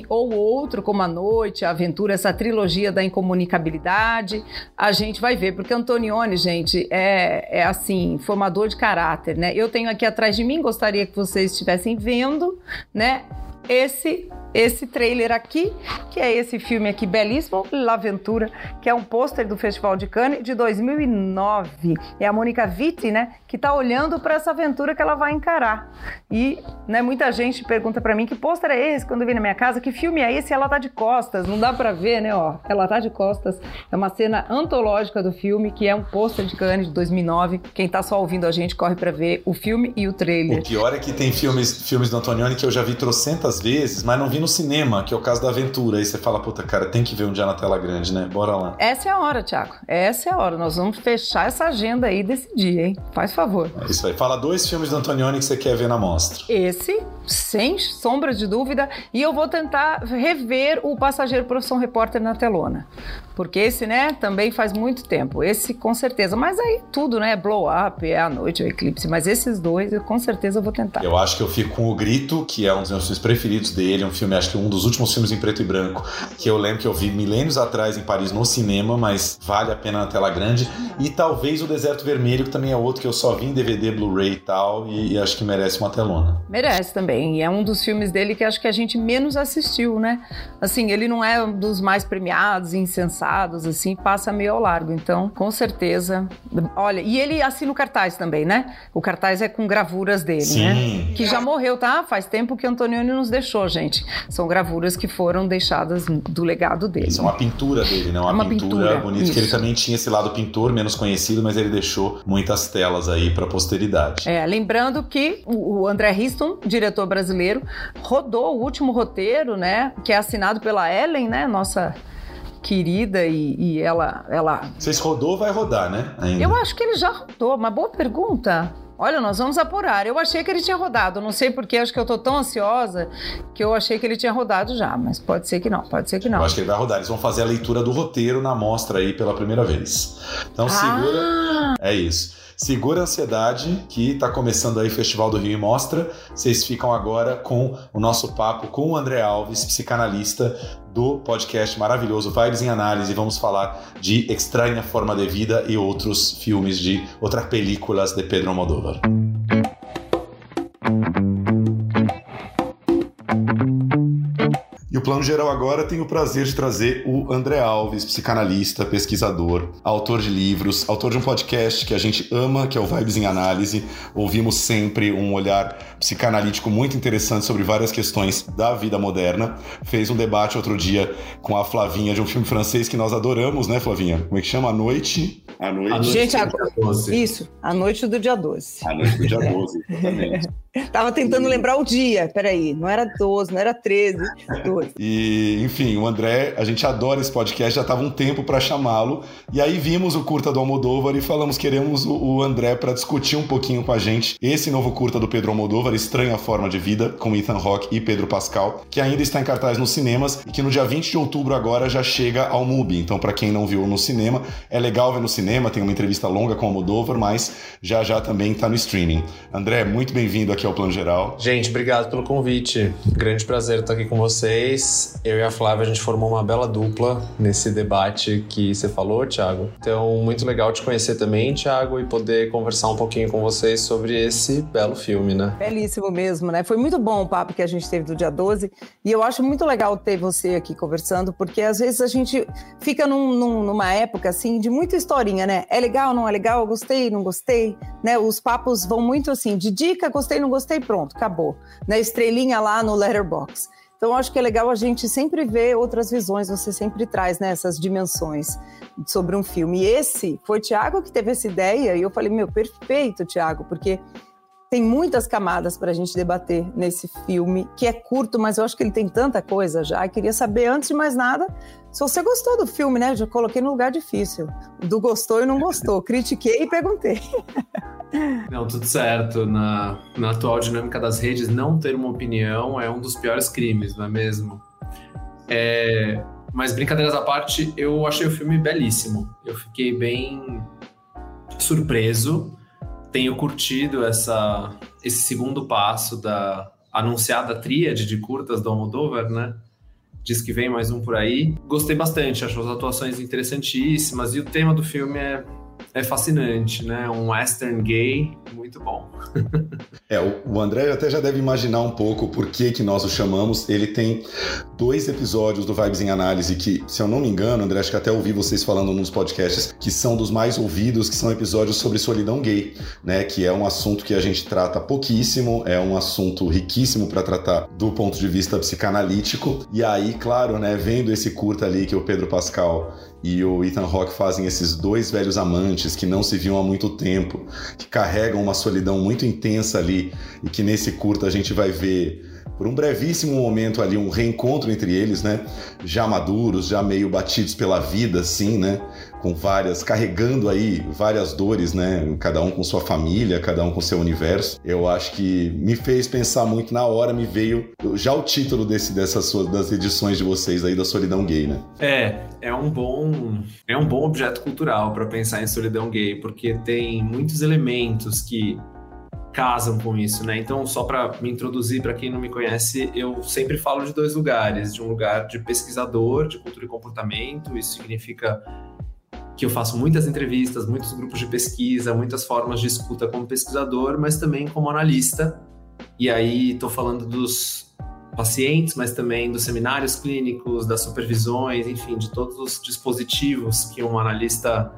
ou outro, como a noite, a aventura, essa trilogia da incomunicabilidade, a gente vai ver. Porque Antonioni, gente, é, é assim, formador de caráter, né? Eu tenho aqui atrás de mim, gostaria que vocês estivessem vendo, né? Esse esse trailer aqui, que é esse filme aqui belíssimo, L'Aventura, que é um pôster do Festival de Cannes de 2009. É a Mônica Vitti, né, que está olhando para essa aventura que ela vai encarar. E, né, muita gente pergunta para mim que pôster é esse quando vem na minha casa, que filme é esse? Ela tá de costas, não dá para ver, né, ó. Ela tá de costas. É uma cena antológica do filme, que é um pôster de Cannes de 2009. Quem tá só ouvindo a gente corre para ver o filme e o trailer. O pior é que tem filmes, filmes do Antonioni que eu já vi trocentas vezes, mas não vi no cinema, que é o caso da aventura. Aí você fala, puta, cara, tem que ver um dia na tela grande, né? Bora lá. Essa é a hora, Thiago. Essa é a hora. Nós vamos fechar essa agenda aí desse dia, hein? Faz favor. É isso aí. Fala dois filmes do Antonioni que você quer ver na mostra. Esse, sem sombra de dúvida. E eu vou tentar rever o Passageiro Profissão Repórter na telona. Porque esse, né, também faz muito tempo. Esse, com certeza. Mas aí tudo, né? Blow Up, é a noite, o eclipse. Mas esses dois, eu, com certeza eu vou tentar. Eu acho que eu fico com O Grito, que é um dos meus filmes preferidos dele. Um filme, acho que um dos últimos filmes em preto e branco. Que eu lembro que eu vi milênios atrás em Paris no cinema, mas vale a pena na tela grande. E talvez O Deserto Vermelho, que também é outro que eu só vi em DVD, Blu-ray e tal. E, e acho que merece uma telona. Merece também. E é um dos filmes dele que acho que a gente menos assistiu, né? Assim, ele não é um dos mais premiados, insensatos assim, passa meio ao largo. Então, com certeza. Olha, e ele assina o cartaz também, né? O cartaz é com gravuras dele, Sim. né? Que já morreu, tá? Faz tempo que Antonioni nos deixou, gente. São gravuras que foram deixadas do legado dele. Isso é uma pintura dele, né? Uma, uma pintura, pintura bonita, que ele também tinha esse lado pintor, menos conhecido, mas ele deixou muitas telas aí para posteridade. É, lembrando que o André Riston, diretor brasileiro, rodou o último roteiro, né? Que é assinado pela Ellen, né? Nossa querida e, e ela, ela. Vocês rodou, vai rodar, né? Ainda. Eu acho que ele já rodou. Uma boa pergunta. Olha, nós vamos apurar. Eu achei que ele tinha rodado. Não sei porque, acho que eu tô tão ansiosa que eu achei que ele tinha rodado já. Mas pode ser que não, pode ser que não. Eu acho que ele vai rodar. Eles vão fazer a leitura do roteiro na mostra aí pela primeira vez. Então segura. Ah. É isso. Segura a ansiedade, que está começando aí o Festival do Rio e Mostra. Vocês ficam agora com o nosso papo com o André Alves, psicanalista do podcast maravilhoso Vibes em Análise. Vamos falar de Estranha Forma de Vida e outros filmes de outras películas de Pedro Almodóvar. Plano Geral agora tem o prazer de trazer o André Alves, psicanalista, pesquisador, autor de livros, autor de um podcast que a gente ama, que é o Vibes em Análise. Ouvimos sempre um olhar psicanalítico muito interessante sobre várias questões da vida moderna. Fez um debate outro dia com a Flavinha de um filme francês que nós adoramos, né, Flavinha? Como é que chama? A Noite. A Noite. A noite Gente, a... Isso, a noite do dia 12. A noite do dia 12, exatamente. Tava tentando lembrar o dia, peraí, não era 12, não era 13, 12. E, enfim, o André, a gente adora esse podcast, já tava um tempo para chamá-lo, e aí vimos o curta do Almodóvar e falamos queremos o André para discutir um pouquinho com a gente esse novo curta do Pedro Almodóvar, Estranha Forma de Vida, com Ethan Hawke e Pedro Pascal, que ainda está em cartaz nos cinemas e que no dia 20 de outubro agora já chega ao MUBI. Então, para quem não viu no cinema, é legal ver no cinema, tem uma entrevista longa com o Almodóvar, mas já já também está no streaming. André, muito bem-vindo aqui ao Plano Geral. Gente, obrigado pelo convite. Grande prazer estar aqui com vocês. Eu e a Flávia, a gente formou uma bela dupla nesse debate que você falou, Thiago. Então, muito legal te conhecer também, Thiago, e poder conversar um pouquinho com vocês sobre esse belo filme, né? Belíssimo mesmo, né? Foi muito bom o papo que a gente teve do dia 12 e eu acho muito legal ter você aqui conversando, porque às vezes a gente fica num, num, numa época assim de muita historinha, né? É legal, não é legal? Gostei, não gostei, né? Os papos vão muito assim, de dica, gostei, não gostei, pronto, acabou. Né? Estrelinha lá no Letterbox. Então, acho que é legal a gente sempre ver outras visões, você sempre traz né, essas dimensões sobre um filme. E esse foi o Tiago que teve essa ideia, e eu falei, meu, perfeito, Tiago, porque tem muitas camadas para a gente debater nesse filme, que é curto, mas eu acho que ele tem tanta coisa já. Eu queria saber, antes de mais nada, se você gostou do filme, né? Já coloquei no lugar difícil. Do gostou e não gostou. Critiquei e perguntei. Não, tudo certo. Na, na atual dinâmica das redes, não ter uma opinião é um dos piores crimes, não é mesmo? É, mas brincadeiras à parte, eu achei o filme belíssimo. Eu fiquei bem surpreso. Tenho curtido essa, esse segundo passo da anunciada tríade de curtas do Almodóvar, né? Diz que vem mais um por aí. Gostei bastante, acho as atuações interessantíssimas e o tema do filme é é fascinante, né? Um western gay muito bom. é, o André até já deve imaginar um pouco por que, que nós o chamamos. Ele tem dois episódios do Vibes em Análise que, se eu não me engano, André, acho que até ouvi vocês falando nos podcasts, que são dos mais ouvidos, que são episódios sobre solidão gay, né? Que é um assunto que a gente trata pouquíssimo, é um assunto riquíssimo para tratar do ponto de vista psicanalítico. E aí, claro, né, vendo esse curta ali que o Pedro Pascal e o Ethan Hawke fazem esses dois velhos amantes que não se viam há muito tempo, que carregam uma solidão muito intensa ali e que nesse curta a gente vai ver por um brevíssimo momento ali um reencontro entre eles, né? Já maduros, já meio batidos pela vida, assim, né? Com várias, carregando aí várias dores, né? Cada um com sua família, cada um com seu universo. Eu acho que me fez pensar muito na hora, me veio já o título desse, dessas suas, das edições de vocês aí da solidão gay, né? É, é um bom, é um bom objeto cultural para pensar em solidão gay, porque tem muitos elementos que casam com isso, né? Então, só para me introduzir para quem não me conhece, eu sempre falo de dois lugares, de um lugar de pesquisador de cultura e comportamento, isso significa que eu faço muitas entrevistas, muitos grupos de pesquisa, muitas formas de escuta como pesquisador, mas também como analista. E aí estou falando dos pacientes, mas também dos seminários clínicos, das supervisões, enfim, de todos os dispositivos que um analista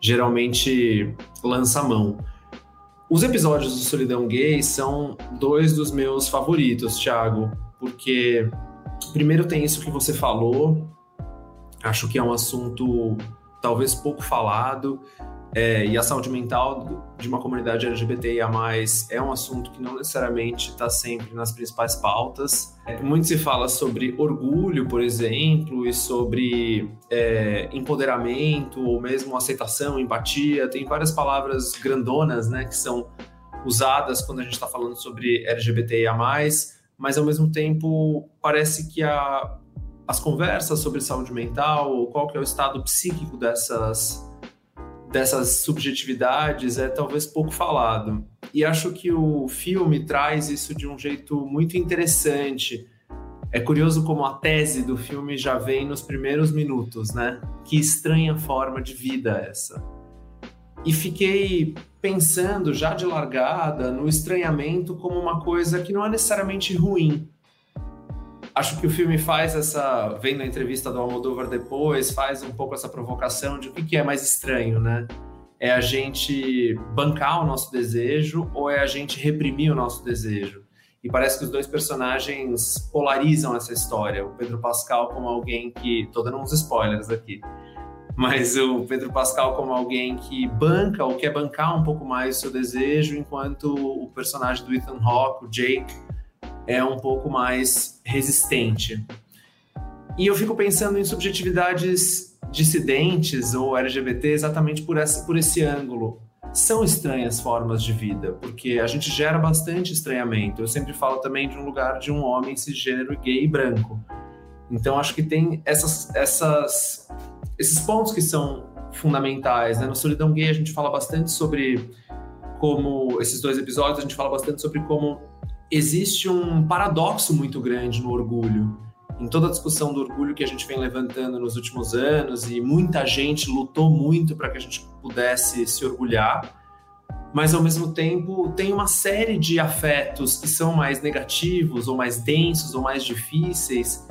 geralmente lança a mão. Os episódios do Solidão Gay são dois dos meus favoritos, Thiago, porque primeiro tem isso que você falou, acho que é um assunto talvez pouco falado, é, e a saúde mental de uma comunidade LGBTIA+, é um assunto que não necessariamente está sempre nas principais pautas. É, muito se fala sobre orgulho, por exemplo, e sobre é, empoderamento, ou mesmo aceitação, empatia. Tem várias palavras grandonas, né, que são usadas quando a gente está falando sobre LGBTIA+, mas ao mesmo tempo parece que a, as conversas sobre saúde mental, ou qual que é o estado psíquico dessas dessas subjetividades é talvez pouco falado. E acho que o filme traz isso de um jeito muito interessante. É curioso como a tese do filme já vem nos primeiros minutos, né? Que estranha forma de vida essa. E fiquei pensando já de largada no estranhamento como uma coisa que não é necessariamente ruim, acho que o filme faz essa, vendo a entrevista do Almodóvar depois, faz um pouco essa provocação de o que é mais estranho, né? É a gente bancar o nosso desejo ou é a gente reprimir o nosso desejo? E parece que os dois personagens polarizam essa história. O Pedro Pascal como alguém que, tô dando uns spoilers aqui, mas o Pedro Pascal como alguém que banca ou quer bancar um pouco mais o seu desejo, enquanto o personagem do Ethan Hawke, o Jake, é um pouco mais resistente. E eu fico pensando em subjetividades dissidentes ou LGBT exatamente por, essa, por esse ângulo. São estranhas formas de vida, porque a gente gera bastante estranhamento. Eu sempre falo também de um lugar de um homem cisgênero gay e branco. Então acho que tem essas, essas, esses pontos que são fundamentais. Né? No Solidão Gay a gente fala bastante sobre como esses dois episódios a gente fala bastante sobre como existe um paradoxo muito grande no orgulho. Em toda a discussão do orgulho que a gente vem levantando nos últimos anos, e muita gente lutou muito para que a gente pudesse se orgulhar, mas ao mesmo tempo tem uma série de afetos que são mais negativos, ou mais densos, ou mais difíceis,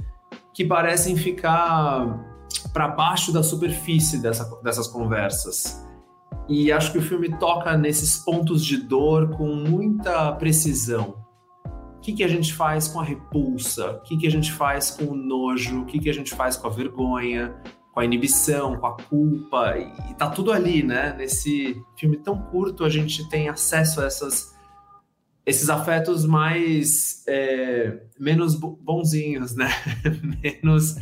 que parecem ficar para baixo da superfície dessa, dessas conversas. E acho que o filme toca nesses pontos de dor com muita precisão que, que a gente faz com a repulsa? O que, que a gente faz com o nojo? O que, que a gente faz com a vergonha? Com a inibição, com a culpa? E tá tudo ali, né? Nesse filme tão curto, a gente tem acesso a essas esses afetos mais é, menos bonzinhos, né? menos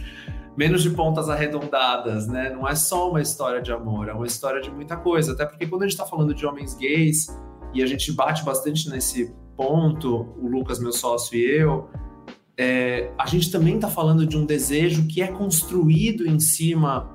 menos de pontas arredondadas, né? Não é só uma história de amor, é uma história de muita coisa. Até porque quando a gente está falando de homens gays e a gente bate bastante nesse ponto, o Lucas, meu sócio e eu, é, a gente também está falando de um desejo que é construído em cima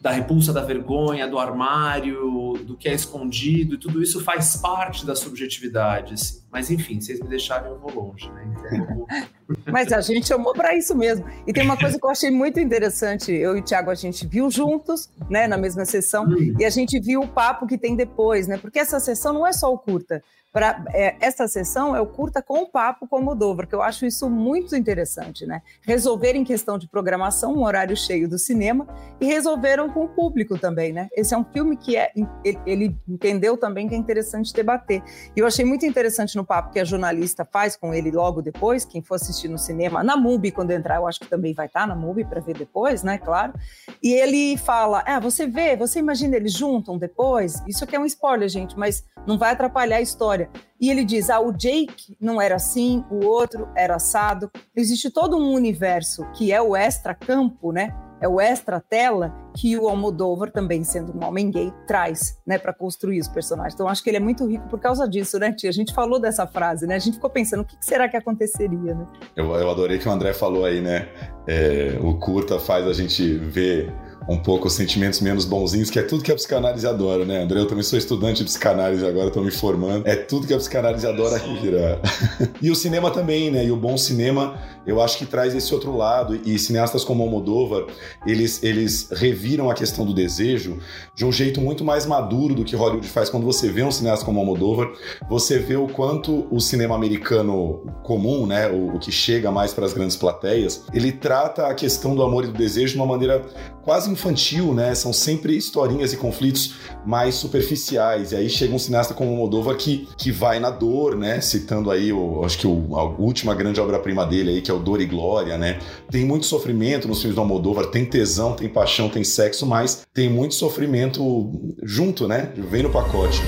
da repulsa da vergonha, do armário, do que é escondido, tudo isso faz parte da subjetividade. Assim. Mas enfim, vocês me deixaram eu vou longe, né? Então, Mas a gente chamou para isso mesmo. E tem uma coisa que eu achei muito interessante. Eu e o Thiago, a gente viu juntos, né, na mesma sessão, hum. e a gente viu o papo que tem depois, né? Porque essa sessão não é só o curta. Pra, é, essa sessão é o curta com o papo com o Moldova, que eu acho isso muito interessante, né? Resolver em questão de programação um horário cheio do cinema e resolveram com o público também, né? Esse é um filme que é, ele, ele entendeu também que é interessante debater. E eu achei muito interessante no papo que a jornalista faz com ele logo depois, quem for assistir no cinema, na MUBI, quando entrar, eu acho que também vai estar na MUBI para ver depois, né? Claro. E ele fala: Ah, você vê, você imagina eles juntam depois? Isso aqui é um spoiler, gente, mas não vai atrapalhar a história. E ele diz: ah, o Jake não era assim, o outro era assado. Existe todo um universo que é o extra-campo, né? É o extra-tela que o Almodóvar, também sendo um homem gay, traz, né, para construir os personagens. Então, acho que ele é muito rico por causa disso, né, tia? A gente falou dessa frase, né? A gente ficou pensando, o que será que aconteceria, né? Eu, eu adorei que o André falou aí, né? É, o curta faz a gente ver um pouco os sentimentos menos bonzinhos, que é tudo que a psicanálise adora, né, André? Eu também sou estudante de psicanálise agora, estou me formando. É tudo que a psicanálise adora virar. e o cinema também, né? E o bom cinema, eu acho que traz esse outro lado. E cineastas como Almodóvar, eles, eles reviram a questão do desejo de um jeito muito mais maduro do que Hollywood faz. Quando você vê um cineasta como Almodóvar, você vê o quanto o cinema americano comum, né? O, o que chega mais para as grandes plateias, ele trata a questão do amor e do desejo de uma maneira quase infantil, né? São sempre historinhas e conflitos mais superficiais. E aí chega um cineasta como o Moldova que, que vai na dor, né? Citando aí, o, acho que o, a última grande obra-prima dele aí, que é o Dor e Glória, né? Tem muito sofrimento nos filmes do Almodóvar, tem tesão, tem paixão, tem sexo, mas tem muito sofrimento junto, né? Vem no pacote.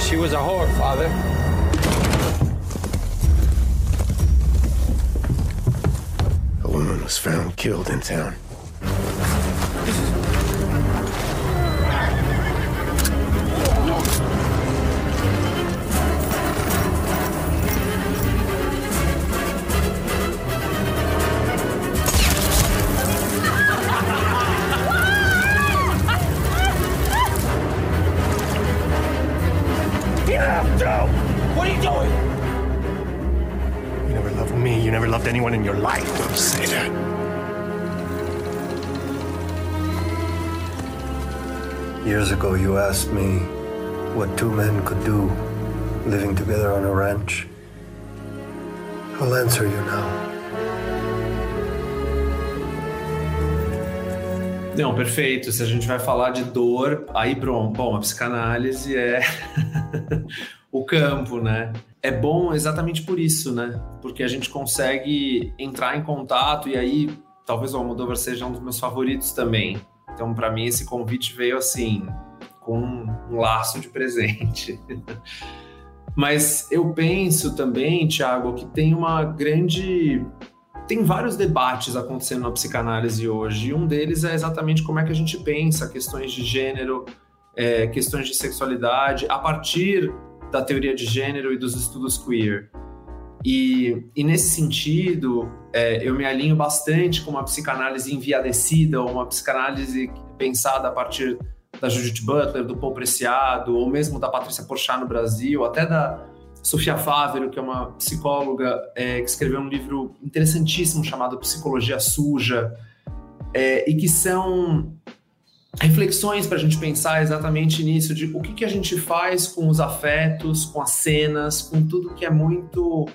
She was a whore, father. Was found killed in town. Loved anyone in your life. Don't say that. Years ago, you asked me what two men could do living together on a ranch. I'll answer you now. Não, perfeito. Se a gente vai falar de dor, aí bom, bom a psicanálise é o campo, né? É bom exatamente por isso, né? Porque a gente consegue entrar em contato e aí talvez o Almodóvar seja um dos meus favoritos também. Então, para mim, esse convite veio assim, com um laço de presente. Mas eu penso também, Tiago, que tem uma grande tem vários debates acontecendo na psicanálise hoje, e um deles é exatamente como é que a gente pensa questões de gênero, é, questões de sexualidade, a partir da teoria de gênero e dos estudos queer. E, e nesse sentido, é, eu me alinho bastante com uma psicanálise enviadecida, ou uma psicanálise pensada a partir da Judith Butler, do Paul Preciado, ou mesmo da Patrícia Porchat no Brasil, até da Sofia Fávero, que é uma psicóloga é, que escreveu um livro interessantíssimo chamado Psicologia Suja, é, e que são reflexões para a gente pensar exatamente nisso, de o que, que a gente faz com os afetos, com as cenas, com tudo que é muito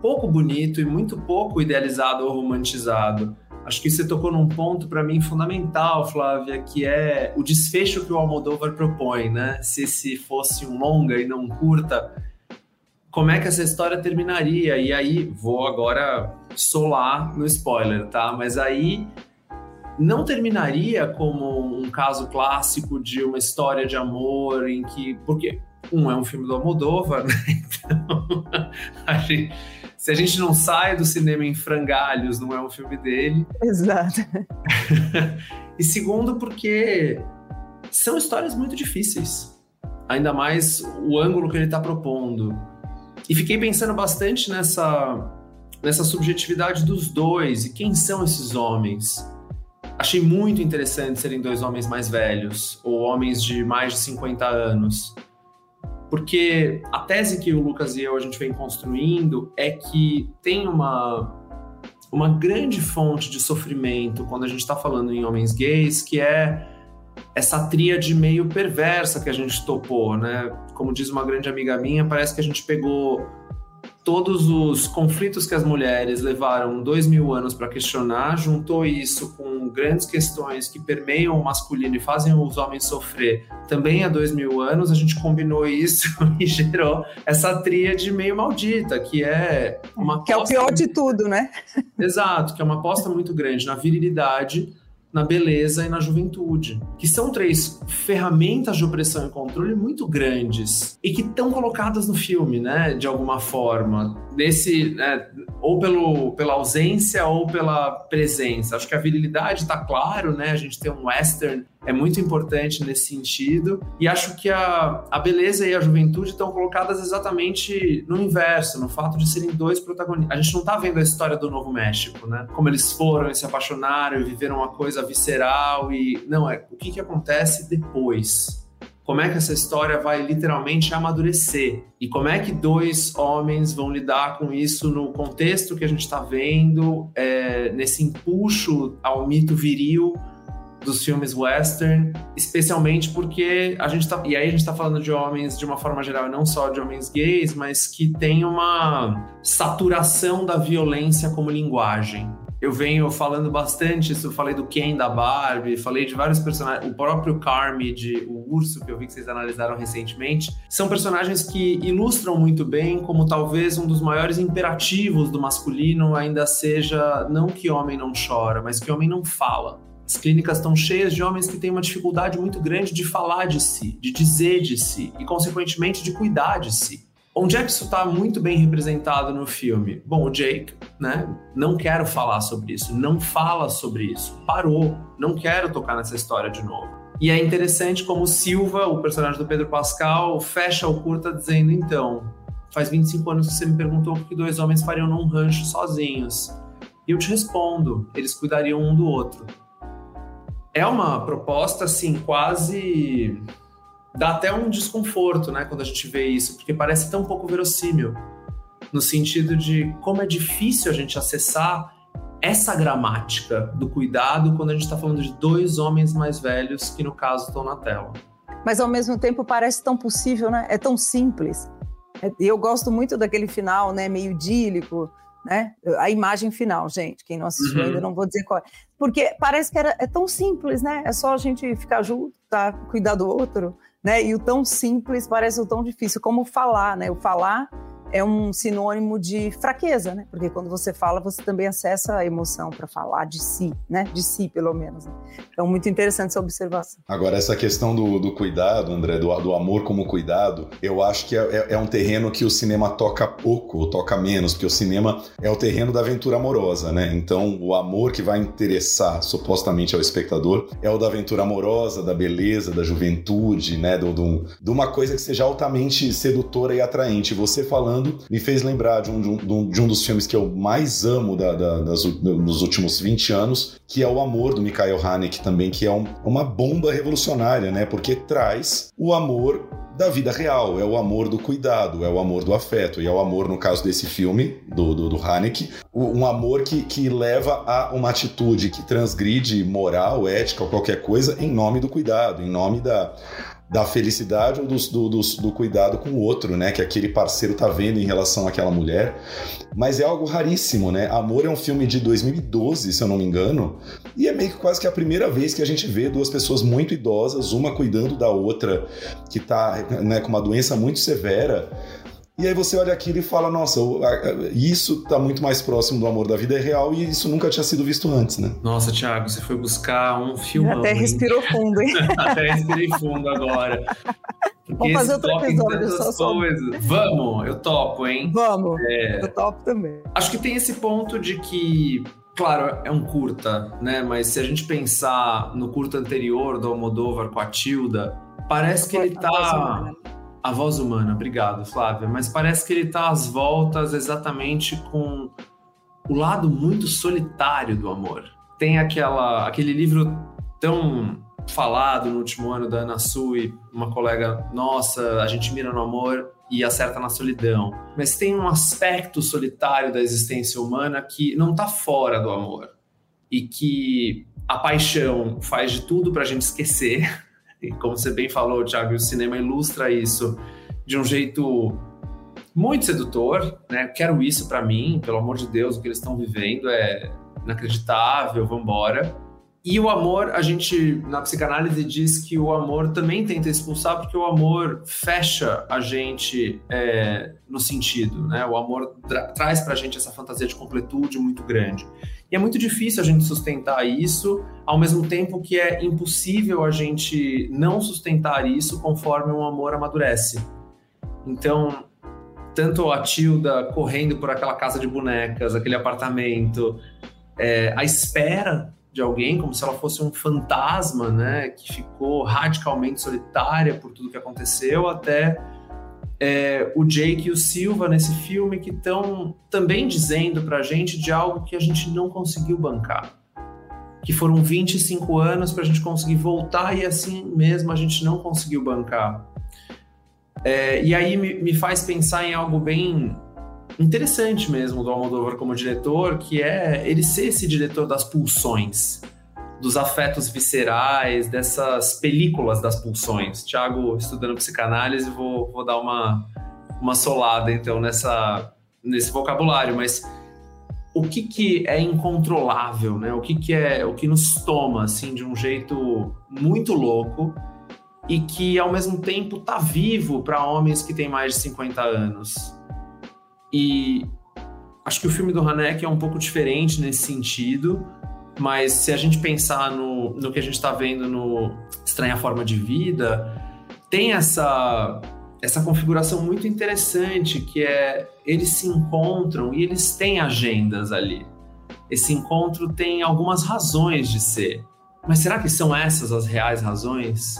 pouco bonito e muito pouco idealizado ou romantizado. Acho que você tocou num ponto para mim fundamental, Flávia, que é o desfecho que o Almodóvar propõe, né? Se se fosse um longa e não um curta, como é que essa história terminaria. E aí, vou agora solar no spoiler, tá? Mas aí não terminaria como um caso clássico de uma história de amor em que. Porque, um, é um filme do Almodóvar, né? Então, a gente, se a gente não sai do cinema em frangalhos, não é um filme dele. Exato. e segundo, porque são histórias muito difíceis ainda mais o ângulo que ele está propondo. E fiquei pensando bastante nessa, nessa subjetividade dos dois e quem são esses homens. Achei muito interessante serem dois homens mais velhos, ou homens de mais de 50 anos. Porque a tese que o Lucas e eu a gente vem construindo é que tem uma, uma grande fonte de sofrimento quando a gente está falando em homens gays, que é essa tríade meio perversa que a gente topou, né? Como diz uma grande amiga minha, parece que a gente pegou todos os conflitos que as mulheres levaram dois mil anos para questionar, juntou isso com grandes questões que permeiam o masculino e fazem os homens sofrer também há dois mil anos, a gente combinou isso e gerou essa tríade meio maldita, que é uma Que é o pior de tudo, né? Exato, que é uma aposta muito grande na virilidade, na beleza e na juventude, que são três ferramentas de opressão e controle muito grandes e que estão colocadas no filme, né, de alguma forma, desse, né, ou pelo, pela ausência ou pela presença. Acho que a virilidade está claro, né, a gente tem um western é muito importante nesse sentido. E acho que a, a beleza e a juventude estão colocadas exatamente no inverso, no fato de serem dois protagonistas. A gente não está vendo a história do Novo México, né? Como eles foram e se apaixonaram e viveram uma coisa visceral e. Não, é o que, que acontece depois como é que essa história vai literalmente amadurecer e como é que dois homens vão lidar com isso no contexto que a gente está vendo, é, nesse empuxo ao mito viril dos filmes western, especialmente porque a gente tá. E aí a gente tá falando de homens de uma forma geral, não só de homens gays, mas que tem uma saturação da violência como linguagem. Eu venho falando bastante isso, falei do Ken da Barbie, falei de vários personagens, o próprio Carmy de O Urso, que eu vi que vocês analisaram recentemente, são personagens que ilustram muito bem como talvez um dos maiores imperativos do masculino ainda seja não que homem não chora, mas que homem não fala. As clínicas estão cheias de homens que têm uma dificuldade muito grande de falar de si, de dizer de si e, consequentemente, de cuidar de si. Onde é que isso está muito bem representado no filme? Bom, o Jake, né? Não quero falar sobre isso, não fala sobre isso, parou, não quero tocar nessa história de novo. E é interessante como Silva, o personagem do Pedro Pascal, fecha o curta dizendo: então, faz 25 anos que você me perguntou o que dois homens fariam num rancho sozinhos. E eu te respondo: eles cuidariam um do outro é uma proposta assim quase dá até um desconforto, né, quando a gente vê isso, porque parece tão pouco verossímil, no sentido de como é difícil a gente acessar essa gramática do cuidado quando a gente está falando de dois homens mais velhos que no caso estão na tela. Mas ao mesmo tempo parece tão possível, né? É tão simples. É, eu gosto muito daquele final, né, meio idílico, né? A imagem final, gente. Quem não assistiu uhum. ainda, não vou dizer qual é. Porque parece que era, é tão simples, né? É só a gente ficar junto, tá? cuidar do outro, né? E o tão simples parece o tão difícil. Como falar, né? O falar é um sinônimo de fraqueza, né? Porque quando você fala, você também acessa a emoção para falar de si, né? De si, pelo menos. Né? Então, muito interessante essa observação. Agora, essa questão do, do cuidado, André, do, do, amor como cuidado, eu acho que é, é, é, um terreno que o cinema toca pouco, ou toca menos, porque o cinema é o terreno da aventura amorosa, né? Então, o amor que vai interessar supostamente ao espectador é o da aventura amorosa, da beleza, da juventude, né? Do, do, de uma coisa que seja altamente sedutora e atraente. Você falando falando me fez lembrar de um, de um, de um dos filmes que eu mais amo da, da, das, últimos 20 anos, que é O Amor, do Mikhail Haneke também, que é um, uma bomba revolucionária, né? Porque traz o amor da vida real, é o amor do cuidado, é o amor do afeto, e é o amor, no caso desse filme, do, do, do Haneke, um amor que, que leva a uma atitude que transgride moral, ética ou qualquer coisa em nome do cuidado, em nome da, da felicidade ou do, do, do, do, cuidado com o outro, né? Que aquele parceiro tá vendo em relação àquela mulher. Mas é algo raríssimo, né? Amor é um filme de 2012, se eu não me engano, e é meio que quase que a primeira vez que a gente vê duas pessoas muito idosas, uma cuidando da outra, que tá né, com uma doença muito severa, e aí você olha aquilo e fala, nossa, isso está muito mais próximo do amor da vida real e isso nunca tinha sido visto antes, né? Nossa, Thiago, você foi buscar um filme. Até respirou fundo, hein? Até respirei fundo agora. Porque Vamos fazer outro episódio só. Vamos, eu topo, hein? Vamos, é... eu topo também. Acho que tem esse ponto de que Claro, é um curta, né? Mas se a gente pensar no curta anterior do Almodóvar com a Tilda, Parece que ele tá. A voz humana, obrigado, Flávia. Mas parece que ele tá às voltas exatamente com o lado muito solitário do amor. Tem aquela, aquele livro tão falado no último ano da Ana Sui, uma colega nossa, a gente mira no amor e acerta na solidão. Mas tem um aspecto solitário da existência humana que não tá fora do amor e que a paixão faz de tudo pra gente esquecer. E como você bem falou, Thiago, o cinema ilustra isso de um jeito muito sedutor, né? Quero isso pra mim, pelo amor de Deus, o que eles estão vivendo é inacreditável, vambora. E o amor, a gente na psicanálise diz que o amor também tenta expulsar, porque o amor fecha a gente é, no sentido, né? O amor tra traz pra gente essa fantasia de completude muito grande. E é muito difícil a gente sustentar isso, ao mesmo tempo que é impossível a gente não sustentar isso conforme um amor amadurece. Então, tanto a Tilda correndo por aquela casa de bonecas, aquele apartamento, é, a espera de alguém, como se ela fosse um fantasma, né, que ficou radicalmente solitária por tudo que aconteceu, até é, o Jake e o Silva nesse filme que estão também dizendo pra gente de algo que a gente não conseguiu bancar. Que foram 25 anos pra gente conseguir voltar e assim mesmo a gente não conseguiu bancar. É, e aí me, me faz pensar em algo bem interessante mesmo do Almodóvar como diretor, que é ele ser esse diretor das pulsões, dos afetos viscerais, dessas películas das pulsões. Tiago, estudando psicanálise, vou, vou dar uma, uma solada então nessa, nesse vocabulário, mas o que, que é incontrolável, né? O que, que é o que nos toma assim de um jeito muito louco e que ao mesmo tempo tá vivo para homens que têm mais de 50 anos. E acho que o filme do Haneke é um pouco diferente nesse sentido, mas se a gente pensar no, no que a gente está vendo no Estranha Forma de Vida, tem essa, essa configuração muito interessante que é eles se encontram e eles têm agendas ali. Esse encontro tem algumas razões de ser. Mas será que são essas as reais razões?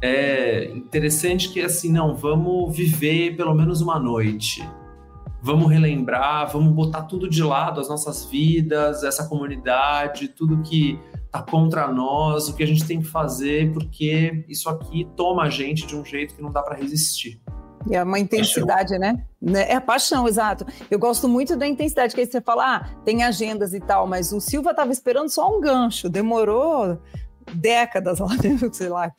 É interessante que assim, não, vamos viver pelo menos uma noite vamos relembrar, vamos botar tudo de lado, as nossas vidas, essa comunidade, tudo que tá contra nós, o que a gente tem que fazer, porque isso aqui toma a gente de um jeito que não dá para resistir. E é uma intensidade, né? É a paixão, exato. Eu gosto muito da intensidade, que aí você fala, ah, tem agendas e tal, mas o Silva estava esperando só um gancho, demorou décadas lá dentro, sei lá,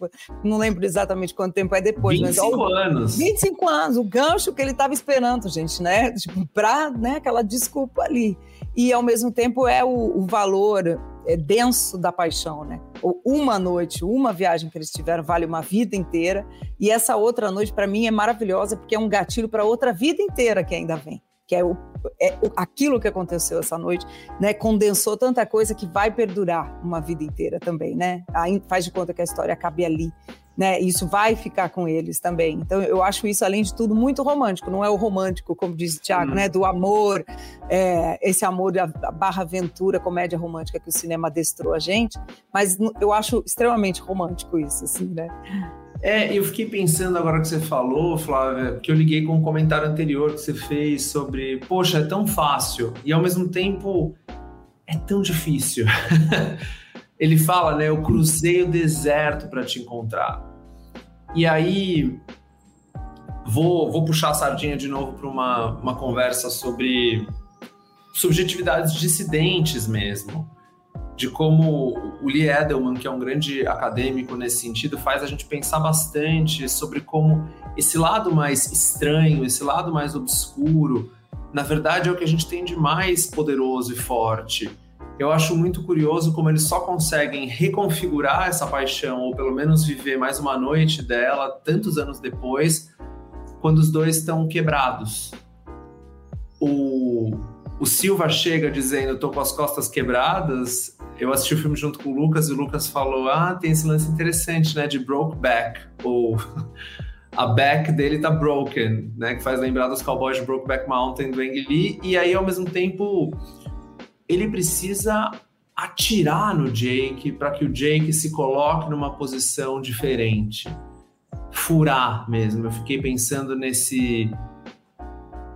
não lembro exatamente quanto tempo é depois. 25 mas, ó, anos. 25 anos, o gancho que ele estava esperando, gente, né? Tipo, pra, né, aquela desculpa ali. E ao mesmo tempo é o, o valor é, denso da paixão, né? Uma noite, uma viagem que eles tiveram vale uma vida inteira. E essa outra noite, para mim, é maravilhosa, porque é um gatilho para outra vida inteira que ainda vem que é, o, é aquilo que aconteceu essa noite, né? Condensou tanta coisa que vai perdurar uma vida inteira também, né? Aí faz de conta que a história acabe ali, né? Isso vai ficar com eles também. Então eu acho isso além de tudo muito romântico. Não é o romântico, como diz o Tiago, Uhum. né? Do amor, é, esse amor da barra aventura, comédia romântica que o cinema adestrou a gente. Mas eu acho extremamente romântico isso, assim, né? É, eu fiquei pensando agora que você falou, Flávia, que eu liguei com um comentário anterior que você fez sobre, poxa, é tão fácil e ao mesmo tempo é tão difícil. Ele fala, né? Eu cruzei o deserto para te encontrar. E aí vou, vou puxar a sardinha de novo para uma, uma conversa sobre subjetividades dissidentes mesmo de como o Lee Edelman, que é um grande acadêmico nesse sentido, faz a gente pensar bastante sobre como esse lado mais estranho, esse lado mais obscuro, na verdade é o que a gente tem de mais poderoso e forte. Eu acho muito curioso como eles só conseguem reconfigurar essa paixão, ou pelo menos viver mais uma noite dela, tantos anos depois, quando os dois estão quebrados. O, o Silva chega dizendo: tô com as costas quebradas. Eu assisti o filme junto com o Lucas e o Lucas falou: ah, tem esse lance interessante, né, de broke back, ou a back dele tá broken, né, que faz lembrar dos Cowboys de Brokeback Mountain do Ang Lee. E aí, ao mesmo tempo, ele precisa atirar no Jake para que o Jake se coloque numa posição diferente. furar mesmo. Eu fiquei pensando nesse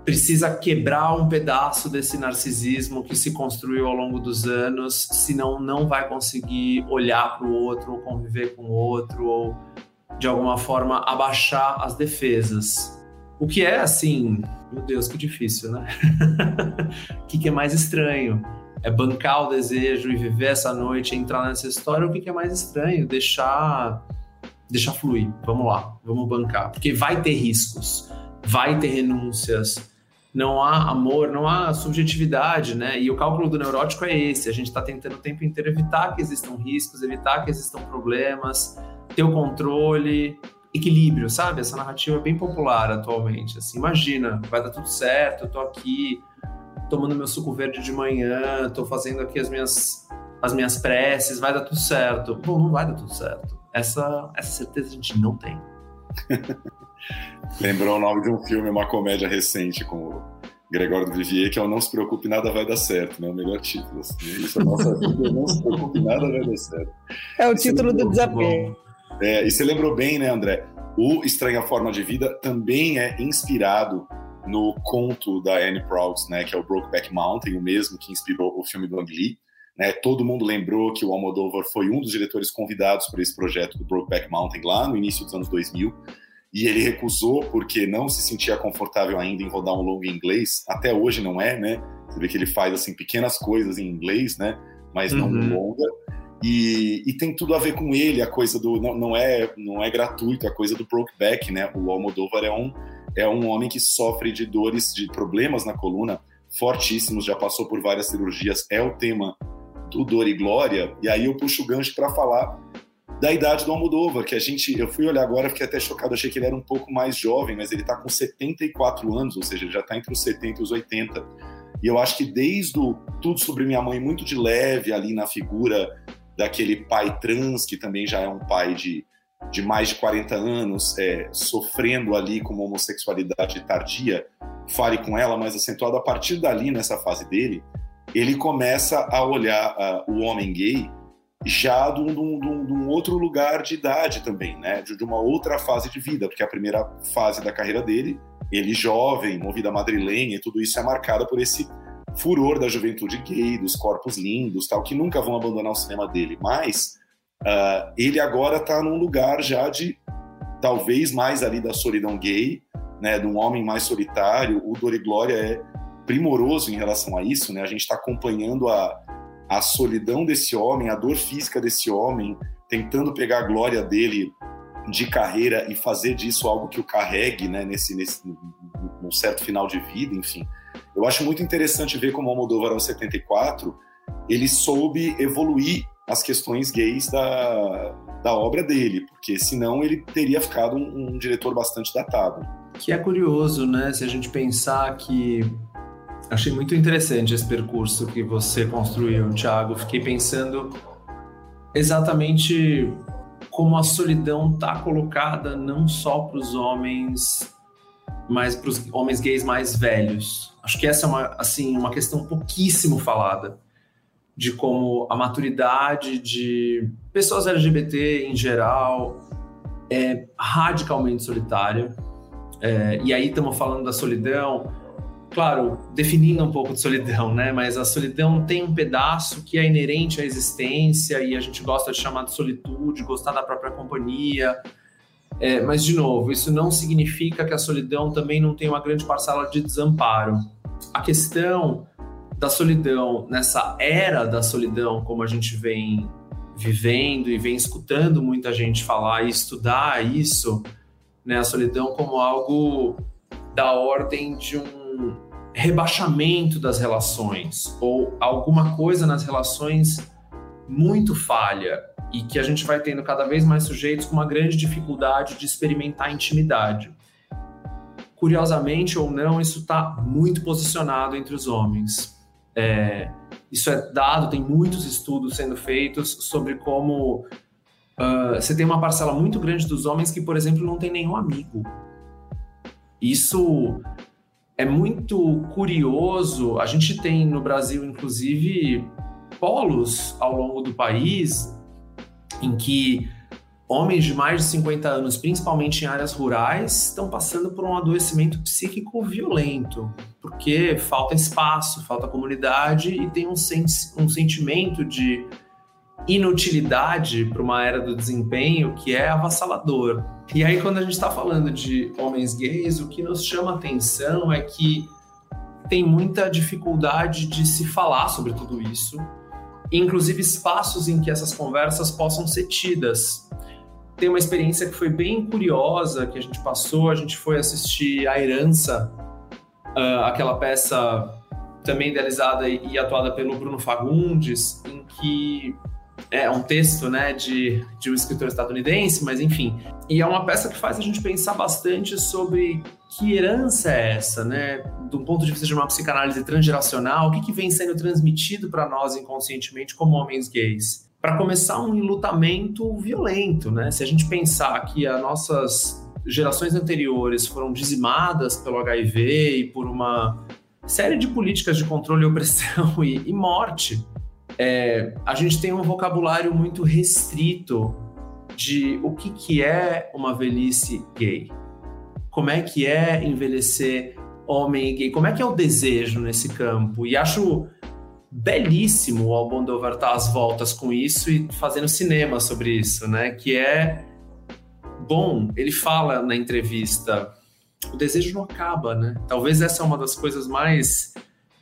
precisa quebrar um pedaço desse narcisismo que se construiu ao longo dos anos, senão não vai conseguir olhar para o outro, ou conviver com o outro, ou de alguma forma abaixar as defesas. O que é assim, meu Deus, que difícil, né? o que, é mais estranho? É bancar o desejo e viver essa noite, entrar nessa história, o que, que é mais estranho? Deixar, deixar fluir. Vamos lá, vamos bancar. Porque vai ter riscos, vai ter renúncias, não há amor, não há subjetividade, né? E o cálculo do neurótico é esse: a gente está tentando o tempo inteiro evitar que existam riscos, evitar que existam problemas, ter o controle, equilíbrio, sabe? Essa narrativa é bem popular atualmente. Assim, imagina, vai dar tudo certo, eu tô aqui tomando meu suco verde de manhã, tô fazendo aqui as minhas as minhas preces, vai dar tudo certo. Bom, não vai dar tudo certo. Essa essa certeza a gente não tem. Lembrou o nome de um filme, uma comédia recente com o Gregório Vivier, que é o Não Se Preocupe Nada Vai Dar Certo, né? O melhor título. Assim. Isso é nossa vida, Não Se Preocupe Nada Vai Dar Certo. É o título do desafio. É, e você lembrou bem, né, André? O Estranha Forma de Vida também é inspirado no conto da Anne Proulx, né, que é o Brokeback Mountain, o mesmo que inspirou o filme do Ang Lee. Né, todo mundo lembrou que o Almodóvar foi um dos diretores convidados para esse projeto do Brokeback Mountain lá no início dos anos 2000 e ele recusou porque não se sentia confortável ainda em rodar um longo em inglês. Até hoje não é, né? Você vê que ele faz assim pequenas coisas em inglês, né? Mas não uhum. longa. E, e, tem tudo a ver com ele, a coisa do não, não é não é gratuito, a coisa do Brokeback, né? O Almodóvar é um é um homem que sofre de dores, de problemas na coluna fortíssimos, já passou por várias cirurgias, é o tema do Dor e Glória. E aí eu puxo o gancho para falar da idade do Almodóvar, que a gente, eu fui olhar agora, fiquei até chocado, achei que ele era um pouco mais jovem, mas ele está com 74 anos, ou seja, ele já está entre os 70 e os 80. E eu acho que desde o Tudo Sobre Minha Mãe, muito de leve ali na figura daquele pai trans, que também já é um pai de, de mais de 40 anos, é, sofrendo ali com uma homossexualidade tardia, fale com ela, mais acentuado, a partir dali, nessa fase dele, ele começa a olhar uh, o homem gay já de um, outro lugar de idade também, né? De, de, uma outra fase de vida, porque a primeira fase da carreira dele, ele jovem, movida madrilenha e tudo isso é marcada por esse furor da juventude gay, dos corpos lindos, tal, que nunca vão abandonar o cinema dele. Mas uh, ele agora está num lugar já de talvez mais ali da solidão gay, né? De um homem mais solitário. O Dor e Glória é primoroso em relação a isso, né? A gente está acompanhando a a solidão desse homem, a dor física desse homem, tentando pegar a glória dele de carreira e fazer disso algo que o carregue, né, nesse, nesse num certo final de vida, enfim. Eu acho muito interessante ver como o Almodóvar aos 74 ele soube evoluir as questões gays da, da obra dele, porque senão ele teria ficado um, um diretor bastante datado. Que é curioso, né, se a gente pensar que Achei muito interessante esse percurso que você construiu, Thiago. Fiquei pensando exatamente como a solidão está colocada não só para os homens, mas para os homens gays mais velhos. Acho que essa é uma, assim, uma questão pouquíssimo falada de como a maturidade de pessoas LGBT em geral é radicalmente solitária. É, e aí estamos falando da solidão claro, definindo um pouco de solidão, né? Mas a solidão tem um pedaço que é inerente à existência e a gente gosta de chamar de solitude, gostar da própria companhia. É, mas, de novo, isso não significa que a solidão também não tem uma grande parcela de desamparo. A questão da solidão, nessa era da solidão, como a gente vem vivendo e vem escutando muita gente falar e estudar isso, né? A solidão como algo da ordem de um rebaixamento das relações ou alguma coisa nas relações muito falha e que a gente vai tendo cada vez mais sujeitos com uma grande dificuldade de experimentar intimidade. Curiosamente ou não, isso está muito posicionado entre os homens. É, isso é dado, tem muitos estudos sendo feitos sobre como uh, você tem uma parcela muito grande dos homens que, por exemplo, não tem nenhum amigo. Isso é muito curioso. A gente tem no Brasil, inclusive, polos ao longo do país em que homens de mais de 50 anos, principalmente em áreas rurais, estão passando por um adoecimento psíquico violento, porque falta espaço, falta comunidade e tem um, sen um sentimento de inutilidade para uma era do desempenho que é avassalador. E aí, quando a gente está falando de homens gays, o que nos chama atenção é que tem muita dificuldade de se falar sobre tudo isso, inclusive espaços em que essas conversas possam ser tidas. Tem uma experiência que foi bem curiosa que a gente passou, a gente foi assistir A Herança, uh, aquela peça também idealizada e atuada pelo Bruno Fagundes, em que é um texto né, de, de um escritor estadunidense, mas enfim. E é uma peça que faz a gente pensar bastante sobre que herança é essa, né? Do ponto de vista de uma psicanálise transgeracional, o que, que vem sendo transmitido para nós inconscientemente como homens gays? Para começar, um enlutamento violento, né? Se a gente pensar que as nossas gerações anteriores foram dizimadas pelo HIV e por uma série de políticas de controle e opressão e, e morte, é, a gente tem um vocabulário muito restrito de o que, que é uma velhice gay. Como é que é envelhecer homem gay? Como é que é o desejo nesse campo? E acho belíssimo o Almodóvar estar às voltas com isso e fazendo cinema sobre isso, né? Que é bom. Ele fala na entrevista, o desejo não acaba, né? Talvez essa é uma das coisas mais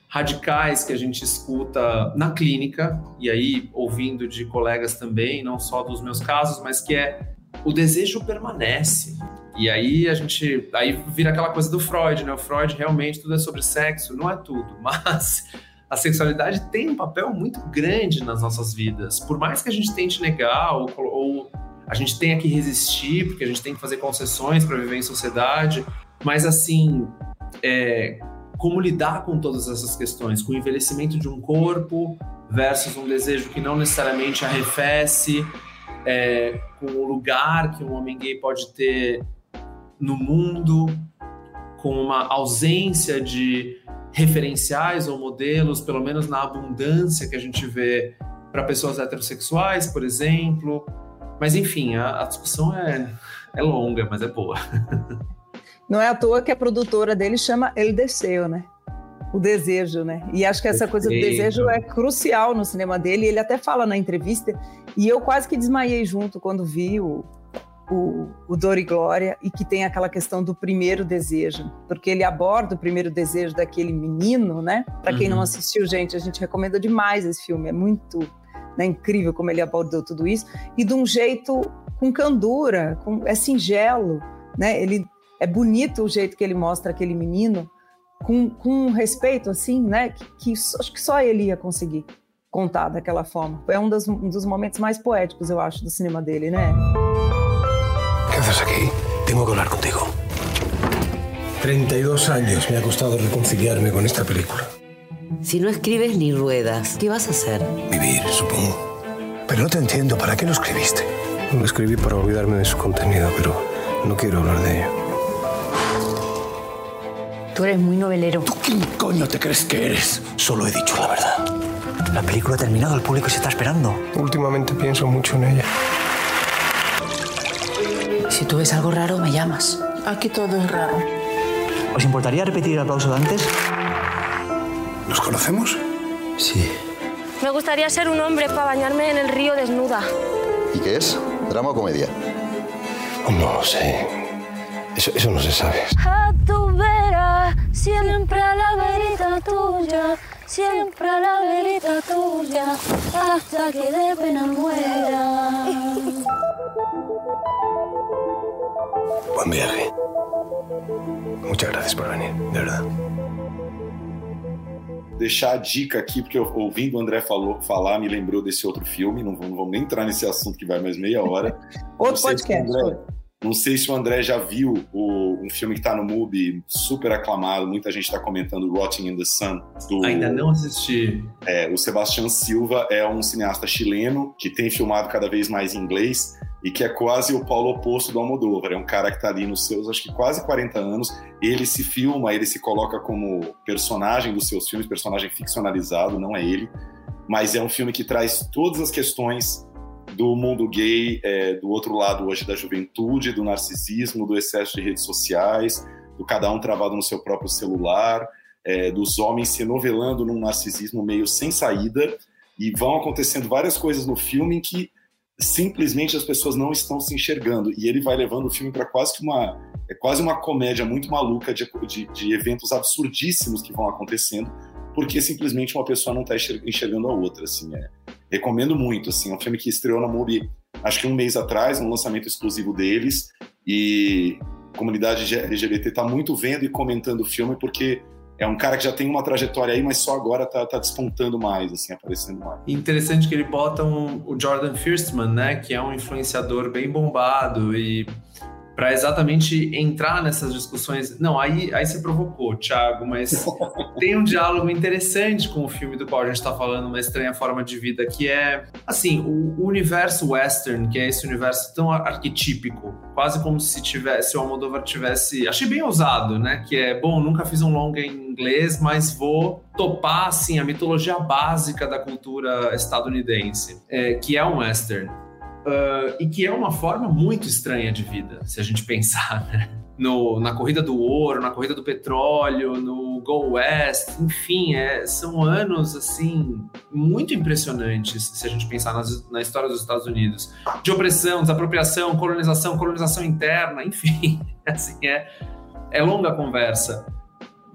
radicais que a gente escuta na clínica, e aí ouvindo de colegas também, não só dos meus casos, mas que é o desejo permanece. E aí a gente. Aí vira aquela coisa do Freud, né? O Freud realmente tudo é sobre sexo, não é tudo, mas a sexualidade tem um papel muito grande nas nossas vidas. Por mais que a gente tente negar ou, ou a gente tenha que resistir, porque a gente tem que fazer concessões para viver em sociedade, mas assim, é, como lidar com todas essas questões, com o envelhecimento de um corpo versus um desejo que não necessariamente arrefece, é, com o lugar que um homem gay pode ter no mundo, com uma ausência de referenciais ou modelos, pelo menos na abundância que a gente vê para pessoas heterossexuais, por exemplo. Mas enfim, a, a discussão é, é longa, mas é boa. Não é à toa que a produtora dele chama El Deseo, né? O desejo, né? E acho que essa coisa do desejo é crucial no cinema dele. Ele até fala na entrevista, e eu quase que desmaiei junto quando vi o, o, o Dor e Glória, e que tem aquela questão do primeiro desejo, porque ele aborda o primeiro desejo daquele menino, né? Para quem uhum. não assistiu, gente, a gente recomenda demais esse filme, é muito né, incrível como ele abordou tudo isso, e de um jeito com candura, com, é singelo, né? Ele é bonito o jeito que ele mostra aquele menino com, com um respeito assim, né? Que, que, acho que só ele ia conseguir contar daquela forma. É um dos, um dos momentos mais poéticos, eu acho, do cinema dele, né? ¿Qué haces aquí? Tengo que hablar contigo. 32 años me ha costado reconciliarme con esta película. Si no escribes ni ruedas, ¿qué vas a hacer? Vivir, supongo. Pero no te entiendo, ¿para qué lo escribiste? Lo escribí para olvidarme de su contenido, pero no quiero hablar de ello. Tú eres muy novelero. ¿Tú quién coño te crees que eres? Solo he dicho la verdad. La película ha terminado, el público se está esperando. Últimamente pienso mucho en ella. Si tú ves algo raro, me llamas. Aquí todo es raro. ¿Os importaría repetir el aplauso de antes? ¿Nos conocemos? Sí. Me gustaría ser un hombre para bañarme en el río desnuda. ¿Y qué es? ¿Drama o comedia? No lo sé. Eso, eso no se sabe. Siempre a la verita tuya, siempre a la verita tuya, hasta que de pena muera. Buen viaje. Muchas gracias por venir, de verdad. deixar a dica aqui, porque eu, ouvindo o André falou, falar, me lembrou desse outro filme. Não vamos, não vamos nem entrar nesse assunto que vai mais meia hora. outro podcast. André, não sei se o André já viu o, um filme que está no MUBI, super aclamado, muita gente está comentando Rotting in the Sun. Do, Ainda não assisti. É, o Sebastián Silva é um cineasta chileno que tem filmado cada vez mais em inglês e que é quase o polo oposto do Almodóvar. É um cara que está ali nos seus, acho que quase 40 anos. Ele se filma, ele se coloca como personagem dos seus filmes, personagem ficcionalizado, não é ele. Mas é um filme que traz todas as questões do mundo gay, é, do outro lado hoje da juventude, do narcisismo, do excesso de redes sociais, do cada um travado no seu próprio celular, é, dos homens se novelando num narcisismo meio sem saída, e vão acontecendo várias coisas no filme em que simplesmente as pessoas não estão se enxergando, e ele vai levando o filme para quase que uma é quase uma comédia muito maluca de, de, de eventos absurdíssimos que vão acontecendo, porque simplesmente uma pessoa não está enxergando a outra, assim, é, recomendo muito, assim, é um filme que estreou na MUBI acho que um mês atrás, um lançamento exclusivo deles, e a comunidade LGBT está muito vendo e comentando o filme, porque é um cara que já tem uma trajetória aí, mas só agora tá, tá despontando mais, assim, aparecendo mais. Interessante que ele bota um, o Jordan Firstman, né, que é um influenciador bem bombado e para exatamente entrar nessas discussões. Não, aí, aí você provocou, Thiago, mas tem um diálogo interessante com o filme do qual a gente está falando, Uma Estranha Forma de Vida, que é, assim, o, universo western, que é esse universo tão arquetípico, quase como se tivesse, o Almodóvar tivesse, achei bem ousado, né, que é, bom, nunca fiz um longa em inglês, mas vou topar, assim, a mitologia básica da cultura estadunidense, é, que é um western. Uh, e que é uma forma muito estranha de vida, se a gente pensar, né? No, na corrida do ouro, na corrida do petróleo, no Go West, enfim, é, são anos assim muito impressionantes se a gente pensar nas, na história dos Estados Unidos, de opressão, desapropriação, colonização, colonização interna, enfim, assim é, é longa a conversa.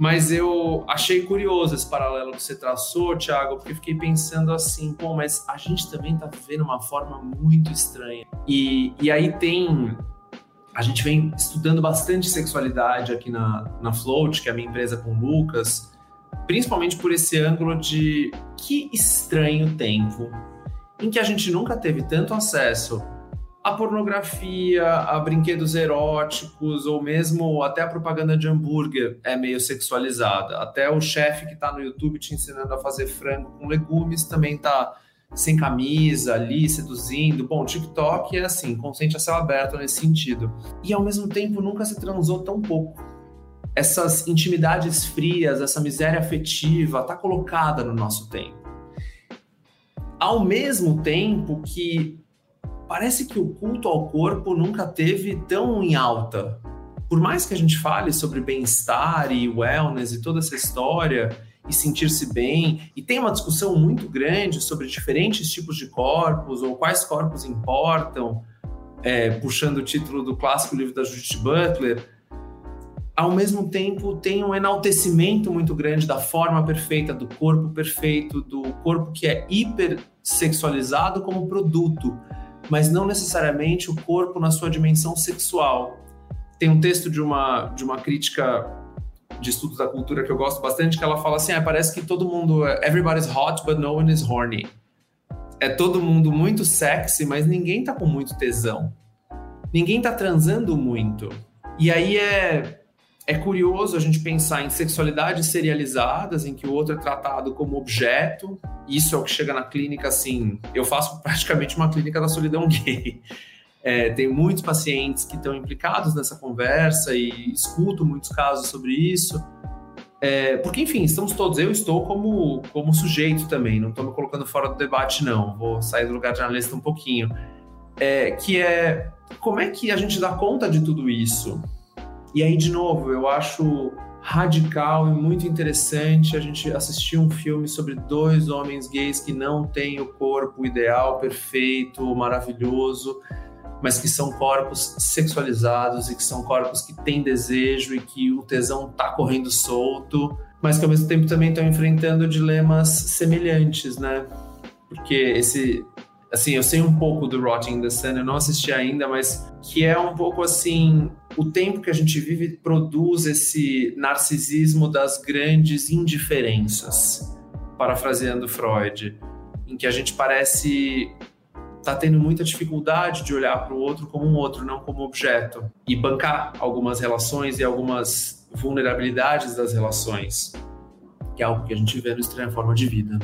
Mas eu achei curioso esse paralelo que você traçou, Thiago, porque fiquei pensando assim, pô, mas a gente também tá vivendo uma forma muito estranha. E, e aí tem. A gente vem estudando bastante sexualidade aqui na, na Float, que é a minha empresa com o Lucas, principalmente por esse ângulo de que estranho tempo em que a gente nunca teve tanto acesso a pornografia, a brinquedos eróticos ou mesmo até a propaganda de hambúrguer é meio sexualizada. Até o chefe que está no YouTube te ensinando a fazer frango com legumes também está sem camisa ali, seduzindo. Bom, TikTok é assim, consente a céu aberto nesse sentido. E ao mesmo tempo nunca se transou tão pouco. Essas intimidades frias, essa miséria afetiva está colocada no nosso tempo. Ao mesmo tempo que parece que o culto ao corpo nunca teve tão em alta. Por mais que a gente fale sobre bem-estar e wellness e toda essa história e sentir-se bem, e tem uma discussão muito grande sobre diferentes tipos de corpos ou quais corpos importam, é, puxando o título do clássico livro da Judith Butler, ao mesmo tempo tem um enaltecimento muito grande da forma perfeita, do corpo perfeito, do corpo que é hipersexualizado como produto mas não necessariamente o corpo na sua dimensão sexual. Tem um texto de uma, de uma crítica de estudo da cultura que eu gosto bastante, que ela fala assim: ah, parece que todo mundo. É, everybody's hot, but no one is horny. É todo mundo muito sexy, mas ninguém tá com muito tesão. Ninguém tá transando muito. E aí é é curioso a gente pensar em sexualidades serializadas, em que o outro é tratado como objeto. Isso é o que chega na clínica, assim. Eu faço praticamente uma clínica da solidão gay. É, tenho muitos pacientes que estão implicados nessa conversa e escuto muitos casos sobre isso. É, porque, enfim, estamos todos. Eu estou como, como sujeito também, não estou me colocando fora do debate, não. Vou sair do lugar de analista um pouquinho. É, que é como é que a gente dá conta de tudo isso? E aí, de novo, eu acho radical e muito interessante a gente assistir um filme sobre dois homens gays que não têm o corpo ideal, perfeito, maravilhoso, mas que são corpos sexualizados e que são corpos que têm desejo e que o tesão tá correndo solto, mas que ao mesmo tempo também estão enfrentando dilemas semelhantes, né? Porque esse assim, eu sei um pouco do Rotting the Sun, eu não assisti ainda, mas que é um pouco assim, o tempo que a gente vive produz esse narcisismo das grandes indiferenças, parafraseando Freud, em que a gente parece tá tendo muita dificuldade de olhar para o outro como um outro, não como objeto, e bancar algumas relações e algumas vulnerabilidades das relações, que é algo que a gente vê no Estranha Forma de Vida.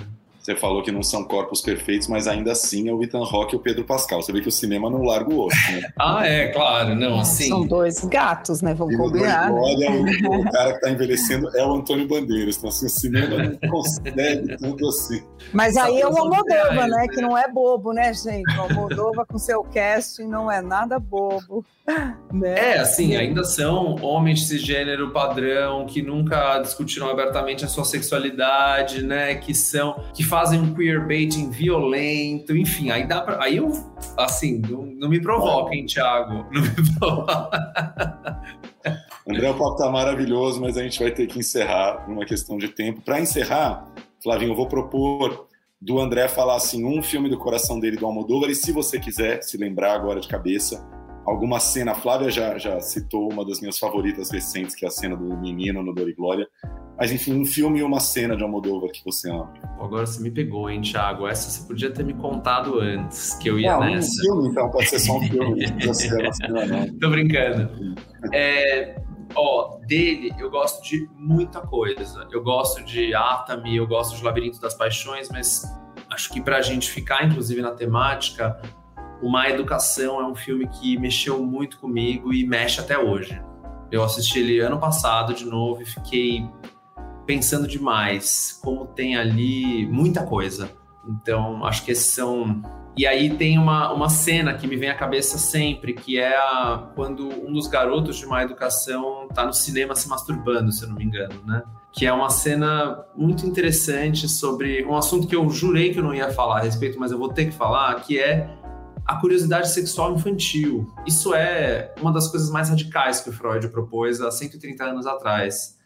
Né? Você falou que não são corpos perfeitos, mas ainda assim é o Ethan Rock e o Pedro Pascal. Você vê que o cinema não larga o osso, né? ah, é, claro, não, assim. São dois gatos, né? Vamos combinar. né? Olha, o, o cara que tá envelhecendo é o Antônio Bandeiras. Então, assim, o cinema não consegue tanto assim. Mas aí é o Almodova, reais, né? Que não é bobo, né, gente? O Almodova com seu casting não é nada bobo. Né? É, assim, ainda são homens cisgênero padrão que nunca discutiram abertamente a sua sexualidade, né? Que são, que fazem um queerbaiting violento, enfim, aí dá pra. Aí eu, assim, não, não me provoquem, Thiago. Não me provoquem. André, o papo tá maravilhoso, mas a gente vai ter que encerrar por uma questão de tempo. Para encerrar, Flavinho, eu vou propor do André falar assim um filme do coração dele do Almodóvar e se você quiser se lembrar agora de cabeça alguma cena, a Flávia já, já citou uma das minhas favoritas recentes, que é a cena do menino no Dor e Glória, mas enfim, um filme e uma cena de Almodóvar que você ama. Agora você me pegou, hein, Thiago? Essa você podia ter me contado antes, que eu ia Não, nessa. um filme, então, pode ser só um filme, não não. Tô brincando. É, ó, dele eu gosto de muita coisa. Eu gosto de Atami, eu gosto de Labirinto das Paixões, mas acho que pra gente ficar, inclusive, na temática, o Má Educação é um filme que mexeu muito comigo e mexe até hoje. Eu assisti ele ano passado de novo e fiquei pensando demais como tem ali muita coisa. Então, acho que esses são. E aí tem uma, uma cena que me vem à cabeça sempre, que é a, quando um dos garotos de má educação tá no cinema se masturbando, se eu não me engano, né? Que é uma cena muito interessante sobre um assunto que eu jurei que eu não ia falar a respeito, mas eu vou ter que falar, que é a curiosidade sexual infantil. Isso é uma das coisas mais radicais que o Freud propôs há 130 anos atrás.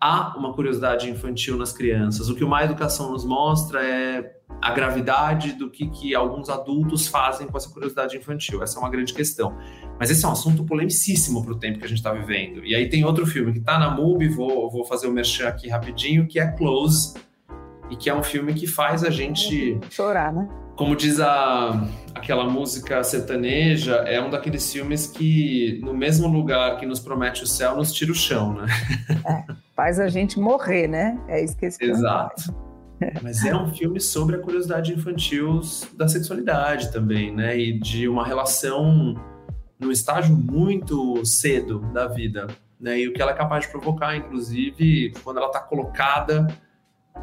Há uma curiosidade infantil nas crianças. O que uma educação nos mostra é a gravidade do que, que alguns adultos fazem com essa curiosidade infantil. Essa é uma grande questão. Mas esse é um assunto polemicíssimo para o tempo que a gente está vivendo. E aí tem outro filme que está na MUBI, vou, vou fazer o merchan aqui rapidinho, que é Close, e que é um filme que faz a gente Chorar, né? Como diz a, aquela música sertaneja, é um daqueles filmes que, no mesmo lugar que nos promete o céu, nos tira o chão, né? Faz a gente morrer, né? É isso que esse filme Exato. faz. Mas é um filme sobre a curiosidade infantil da sexualidade também, né? E de uma relação num estágio muito cedo da vida, né? E o que ela é capaz de provocar, inclusive, quando ela está colocada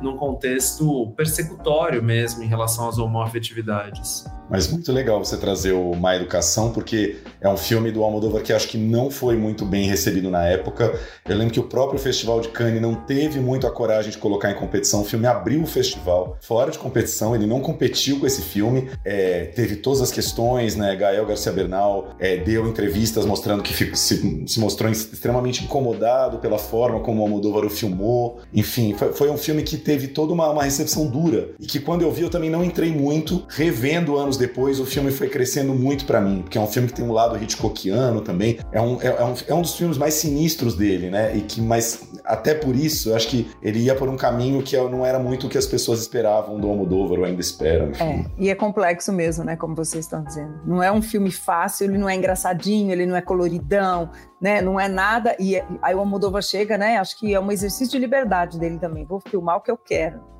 num contexto persecutório mesmo em relação às homoafetividades. Mas muito legal você trazer o Má Educação, porque é um filme do Almodóvar que acho que não foi muito bem recebido na época. Eu lembro que o próprio Festival de Cannes não teve muito a coragem de colocar em competição. O filme abriu o festival fora de competição, ele não competiu com esse filme. É, teve todas as questões, né? Gael Garcia Bernal é, deu entrevistas mostrando que se, se mostrou extremamente incomodado pela forma como o Almodóvar o filmou. Enfim, foi, foi um filme que teve toda uma, uma recepção dura e que quando eu vi eu também não entrei muito. Revendo anos depois, o filme foi crescendo muito pra mim, porque é um filme que tem um lado Hitchcockiano também. É um, é, é um, é um dos filmes mais sinistros dele, né? E que, mas até por isso, eu acho que ele ia por um caminho que não era muito o que as pessoas esperavam do Almodóvar ou ainda esperam. Enfim. É, e é complexo mesmo, né? Como vocês estão dizendo. Não é um filme fácil, ele não é engraçadinho, ele não é coloridão, né? Não é nada. E aí o Almodóvar chega, né? Acho que é um exercício de liberdade dele também. Vou filmar o que eu quero.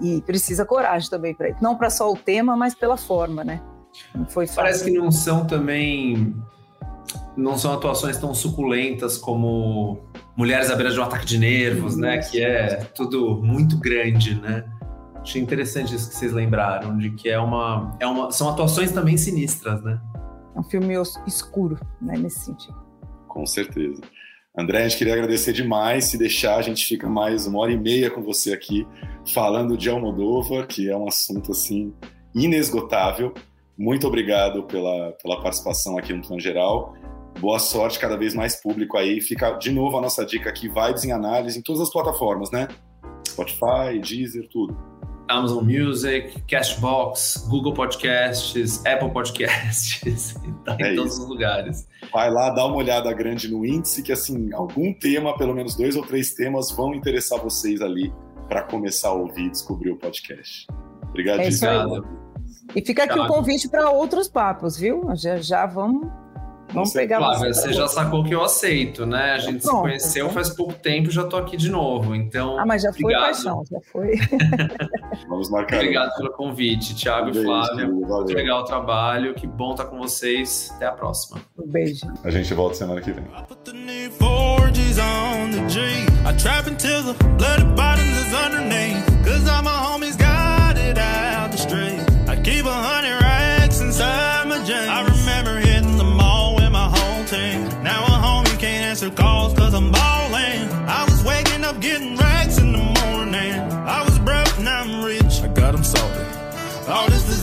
E, e precisa coragem também para isso. Não para só o tema, mas pela forma, né? Não foi fácil. Parece que não são também. Não são atuações tão suculentas como Mulheres à beira de um ataque de nervos, né? Que é tudo muito grande, né? Achei interessante isso que vocês lembraram, de que é uma, é uma. São atuações também sinistras, né? É um filme escuro, né? Nesse sentido. Com certeza. André, a gente queria agradecer demais. Se deixar, a gente fica mais uma hora e meia com você aqui, falando de Almodóvar, que é um assunto assim inesgotável. Muito obrigado pela, pela participação aqui no Plano Geral. Boa sorte, cada vez mais público aí. Fica de novo a nossa dica aqui: Vibes em Análise em todas as plataformas, né? Spotify, Deezer, tudo. Amazon Music, Castbox, Google Podcasts, Apple Podcasts, tá em É todos isso. os lugares. Vai lá, dá uma olhada grande no índice, que assim, algum tema, pelo menos dois ou três temas, vão interessar vocês ali para começar a ouvir e descobrir o podcast. Obrigado, É isso aí. Gisela. E fica aqui o Thiago. convite para outros papos, viu? Já, já vamos, Vamos pegar Flávia, você. você já sacou que eu aceito, né? A gente se Pronto, conheceu então. faz pouco tempo e já tô aqui de novo. Então, Ah, mas já foi obrigado. paixão, já foi. Vamos marcar. Obrigado pelo convite, Thiago e Beijo, Flávia. valeu. Muito legal o trabalho. Que bom estar com vocês. Até a próxima. Um beijo. A gente volta semana que vem. I keep a hundred racks inside my jeans. Homie calls cause I'm ballin'. I was waking up getting racks in the morning. I was broke, now I'm rich. I got 'em salted. All this is